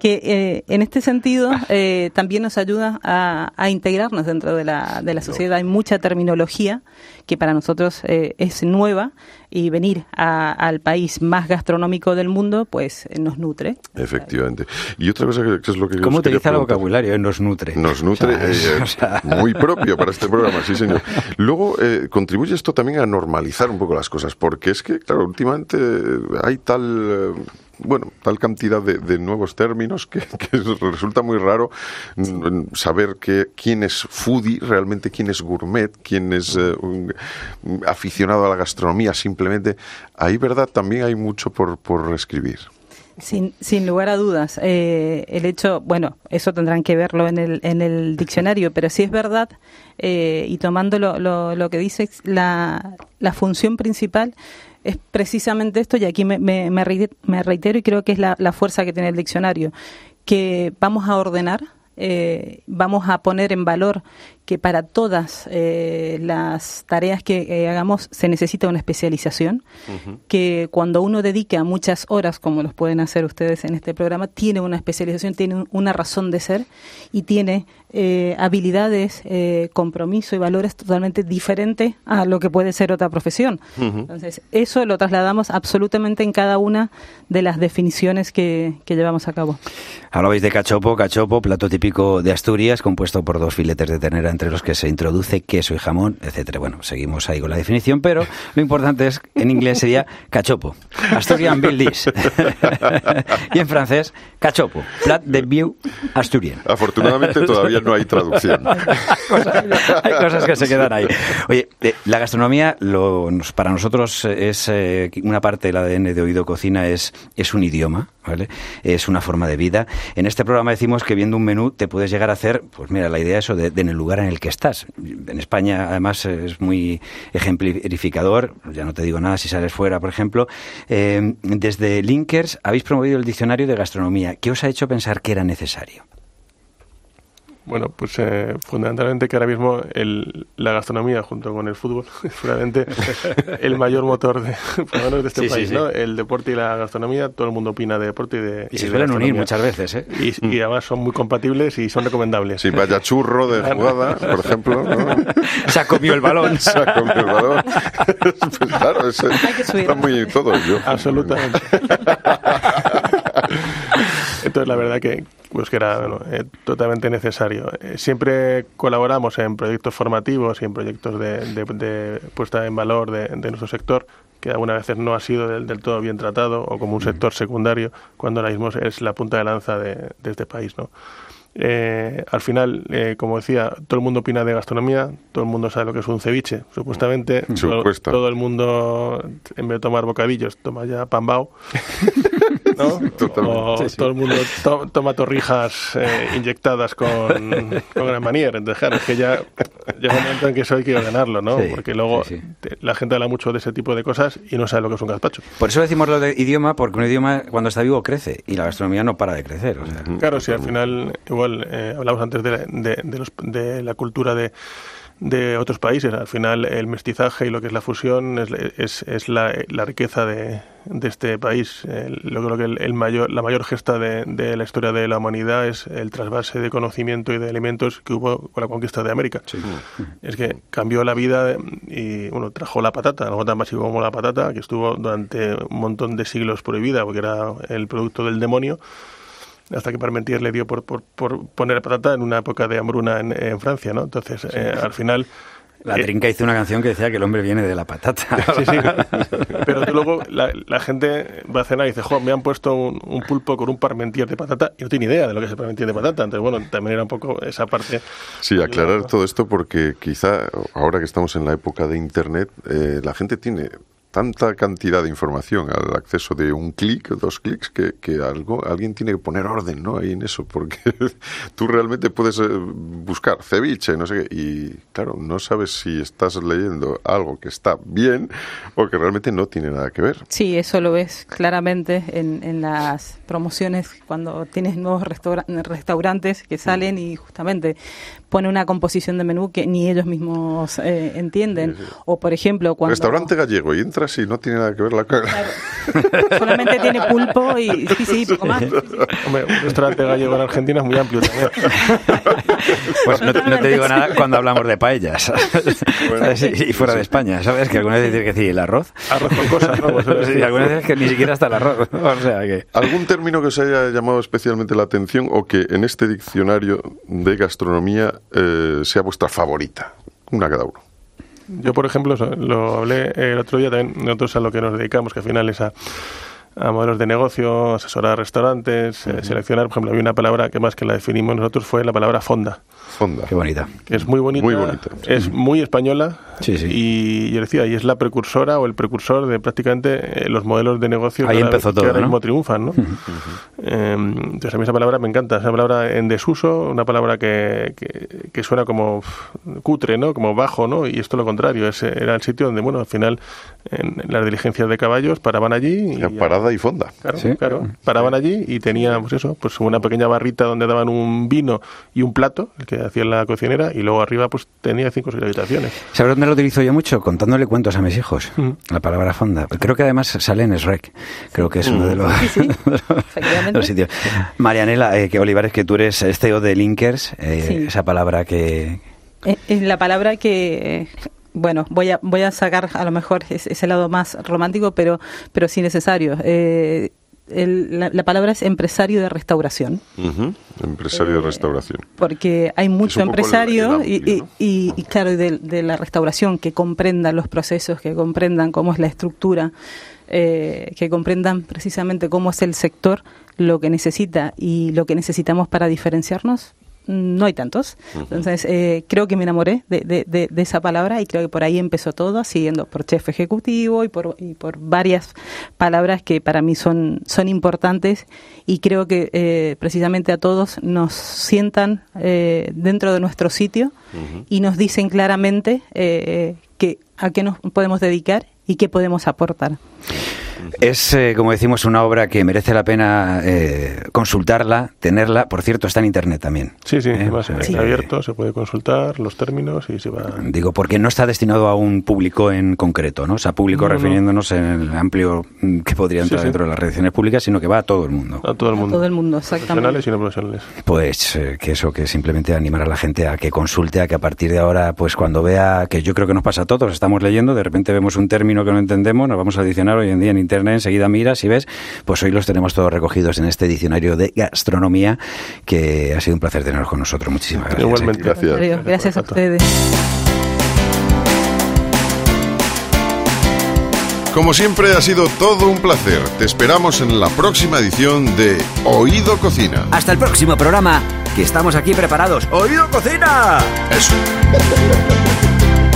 que eh, en este sentido eh, también nos ayuda a, a integrarnos dentro de la, de la sociedad. Hay mucha terminología que para nosotros eh, es nueva y venir a- al país más gastronómico del mundo pues eh, nos nutre. Efectivamente. Y otra cosa que, que es lo que ¿Cómo os quería utiliza el vocabulario? Nos nutre. Nos nutre, O sea, es- eh, o sea- muy propio para este programa, sí señor. Luego, eh, contribuye esto también a normalizar un poco las cosas, porque es que, claro, últimamente eh, hay tal, eh, bueno, tal cantidad de, de nuevos términos que, resulta muy raro saber que, quién es foodie, realmente quién es gourmet, quién es eh, aficionado a la gastronomía, simplemente. Ahí, ¿verdad? También hay mucho por, por escribir. Sin, sin lugar a dudas, eh, el hecho, bueno, eso tendrán que verlo en el, en el diccionario, pero sí es verdad, eh, y tomando lo, lo, lo que dice, la, la función principal es precisamente esto, y aquí me, me, me reite- me reitero y creo que es la, la fuerza que tiene el diccionario, que vamos a ordenar, eh, vamos a poner en valor que para todas eh, las tareas que eh, hagamos se necesita una especialización, que cuando uno dedica muchas horas, como los pueden hacer ustedes en este programa, tiene una especialización, tiene un- una razón de ser y tiene eh, habilidades, eh, compromiso y valores totalmente diferentes a lo que puede ser otra profesión. Entonces, eso lo trasladamos absolutamente en cada una de las definiciones que, que llevamos a cabo. Hablabais de cachopo, cachopo, plato típico de Asturias, compuesto por dos filetes de ternera entre los que se introduce queso y jamón, etcétera. Bueno, seguimos ahí con la definición, pero lo importante es, en inglés sería cachopo. Asturian Bill Dish. y en francés, cachopo. Plat de view asturian. Afortunadamente todavía no hay traducción. Hay cosas que se quedan ahí. Oye, eh, la gastronomía lo, para nosotros es eh, una parte del ADN de Oído Cocina, es, es un idioma, ¿vale? Es una forma de vida. En este programa decimos que viendo un menú te puedes llegar a hacer, pues mira, la idea es eso de, de en el lugar en el que estás. En España, además, es muy ejemplificador, ya no te digo nada si sales fuera, por ejemplo. Eh, desde Linkers habéis promovido el diccionario de gastronomía. ¿Qué os ha hecho pensar que era necesario? Bueno, pues eh, fundamentalmente que ahora mismo el, la gastronomía junto con el fútbol es seguramente el mayor motor de, por lo menos de este Sí, país, sí. ¿no? El deporte y la gastronomía, todo el mundo opina de deporte y de Y se de suelen unir muchas veces, ¿eh? Y, y además son muy compatibles y son recomendables. Sí, vaya churro de jugada, por ejemplo. ¿no? Se ha comido el balón. Se ha comido el balón. Pues claro, es- está muy todo yo. Absolutamente. Entonces, la verdad que, pues que era bueno, eh, totalmente necesario. Eh, siempre colaboramos en proyectos formativos y en proyectos de, de- de puesta en valor de, de nuestro sector, que algunas veces no ha sido del, del todo bien tratado o como un sector secundario, cuando ahora mismo es la punta de lanza de, este país. ¿no? Eh, al final, eh, como decía, todo el mundo opina de gastronomía, todo el mundo sabe lo que es un ceviche. Supuestamente, todo, todo el mundo, en vez de tomar bocadillos, toma ya pambao. ¿no? O Sí, sí. todo el mundo to- toma torrijas eh, inyectadas con, con gran manier. Entonces, claro, es que ya llega un momento en que eso hay que ordenarlo, ¿no? Sí, Porque luego sí, sí. te- la gente habla mucho de ese tipo de cosas y no sabe lo que es un gazpacho. Por eso decimos lo de idioma, porque un idioma cuando está vivo crece y la gastronomía no para de crecer. O sea, Claro, si al final, igual, eh, hablamos antes de, la- de, de los- de la cultura de, de otros países. Al final, el mestizaje y lo que es la fusión es, es, es la, la riqueza de, de este país. El- yo creo que el, el mayor, la mayor gesta de, de la historia de la humanidad es el trasvase de conocimiento y de alimentos que hubo con la conquista de América. Es que cambió la vida y bueno, trajo la patata, algo tan básico como la patata, que estuvo durante un montón de siglos prohibida porque era el producto del demonio hasta que Parmentier le dio por, por, por poner patata en una época de hambruna en, en Francia, ¿no? Entonces, eh, al final... la eh, trinca hizo una canción que decía que el hombre viene de la patata. Sí, sí. Pero luego la, la gente va a cenar y dice, jo, me han puesto un, un pulpo con un parmentier de patata y no tiene idea de lo que es el parmentier de patata. Entonces, bueno, también era un poco esa parte. Sí, aclarar todo esto porque quizá ahora que estamos en la época de Internet, eh, la gente tiene tanta cantidad de información al acceso de un clic, dos clics, que, que algo, alguien tiene que poner orden ¿no? ahí en eso, porque tú realmente puedes eh, buscar ceviche, no sé qué, y claro, no sabes si estás leyendo algo que está bien o que realmente no tiene nada que ver. Sí, eso lo ves claramente en, en las promociones cuando tienes nuevos restaura- restaurantes que salen y justamente pone una composición de menú que ni ellos mismos eh, entienden. O, por ejemplo, cuando Restaurante gallego y entras y no tiene nada que ver la cara. solamente tiene pulpo y sí, sí, poco más. Hombre, un restaurante gallego en Argentina es muy amplio también. Pues no, no te digo nada cuando hablamos de paellas. ¿Sabes? Y, y fuera de España, ¿sabes? Que alguna vez tienes que decir el arroz. Arroz con cosas, ¿no? Pues, Sí, algunas veces que ni siquiera está el arroz. O sea que... ¿Algún término que os haya llamado especialmente la atención o que en este diccionario de gastronomía eh, sea vuestra favorita? Una cada uno. Yo, por ejemplo, so- lo hablé el otro día también, nosotros a lo que nos dedicamos, que al final es a, a modelos de negocio, asesorar restaurantes, eh, seleccionar, por ejemplo, había una palabra que más que la definimos nosotros fue la palabra fonda. Fonda. Qué bonita. Que es muy bonita, Muy bonita. es muy española Sí, sí. y yo decía, y es la precursora o el precursor de prácticamente eh, los modelos de negocio Ahí que, ahora- empezó que todo, ahora ¿no? mismo triunfan, ¿no? Eh, entonces a mí esa palabra me encanta, es una palabra en desuso, una palabra que, que, que suena como cutre, ¿no? Como bajo, ¿no? Y esto lo contrario, es, era el sitio donde, bueno, al final en las diligencias de caballos paraban allí y Y fonda. Claro, Sí. claro. Paraban allí y tenía, pues eso, pues una pequeña barrita donde daban un vino y un plato, el que hacía la cocinera, y luego arriba pues tenía cinco o seis habitaciones. ¿Sabes dónde lo utilizo yo mucho? Contándole cuentos a mis hijos. Mm. La palabra fonda. Creo que además sale en Shrek. Creo que es uno de los, Sí, sí, de efectivamente. los sitios. Marianela, eh, que Olivares, que tú eres CEO de Linkers, eh, Sí. esa palabra que... Eh, Es la palabra que, eh, bueno, voy a, voy a sacar a lo mejor ese, ese lado más romántico, pero, pero sí necesario. Eh, el- la, la palabra es empresario de restauración. Empresario de restauración. porque hay mucho el- empresario el y, amplio, y- ¿no? y- y, claro, de, de la restauración que comprendan los procesos, que comprendan cómo es la estructura, eh, que comprendan precisamente cómo es el sector, lo que necesita y lo que necesitamos para diferenciarnos. No hay tantos. Entonces, eh, creo que me enamoré de, de- de- de esa palabra y creo que por ahí empezó todo, siguiendo por chef ejecutivo y por, y por varias palabras que para mí son, son importantes y creo que eh, precisamente a todos nos sientan eh, dentro de nuestro sitio y nos dicen claramente eh, que, a qué nos podemos dedicar y qué podemos aportar. Es, eh, como decimos, una obra que merece la pena eh, consultarla, tenerla. Por cierto, está en internet también. Sí, sí, ¿eh? que- abierto, se puede consultar los términos y se va... Digo, porque no está destinado a un público en concreto, ¿no? O sea, público No, no. refiriéndonos en el amplio mm, que podría entrar Sí, sí. dentro de las redacciones públicas, sino que va a todo el mundo. A todo el mundo. Todo el mundo, exactamente. Profesionales y no profesionales. Pues eh, que eso, que simplemente animar a la gente a que consulte, a que a partir de ahora, pues cuando vea, que yo creo que nos pasa a todos, estamos leyendo, de repente vemos un término que no entendemos, nos vamos al diccionario hoy en día en internet, enseguida miras y ves, pues hoy los tenemos todos recogidos en este diccionario de gastronomía, que ha sido un placer tenerlos con nosotros. Muchísimas gracias. Igualmente. ¿eh? Gracias. Adiós, Gracias a ustedes. Como siempre ha sido todo un placer. Te esperamos en la próxima edición de Oído Cocina. Hasta el próximo programa, que estamos aquí preparados. ¡Oído Cocina! Eso.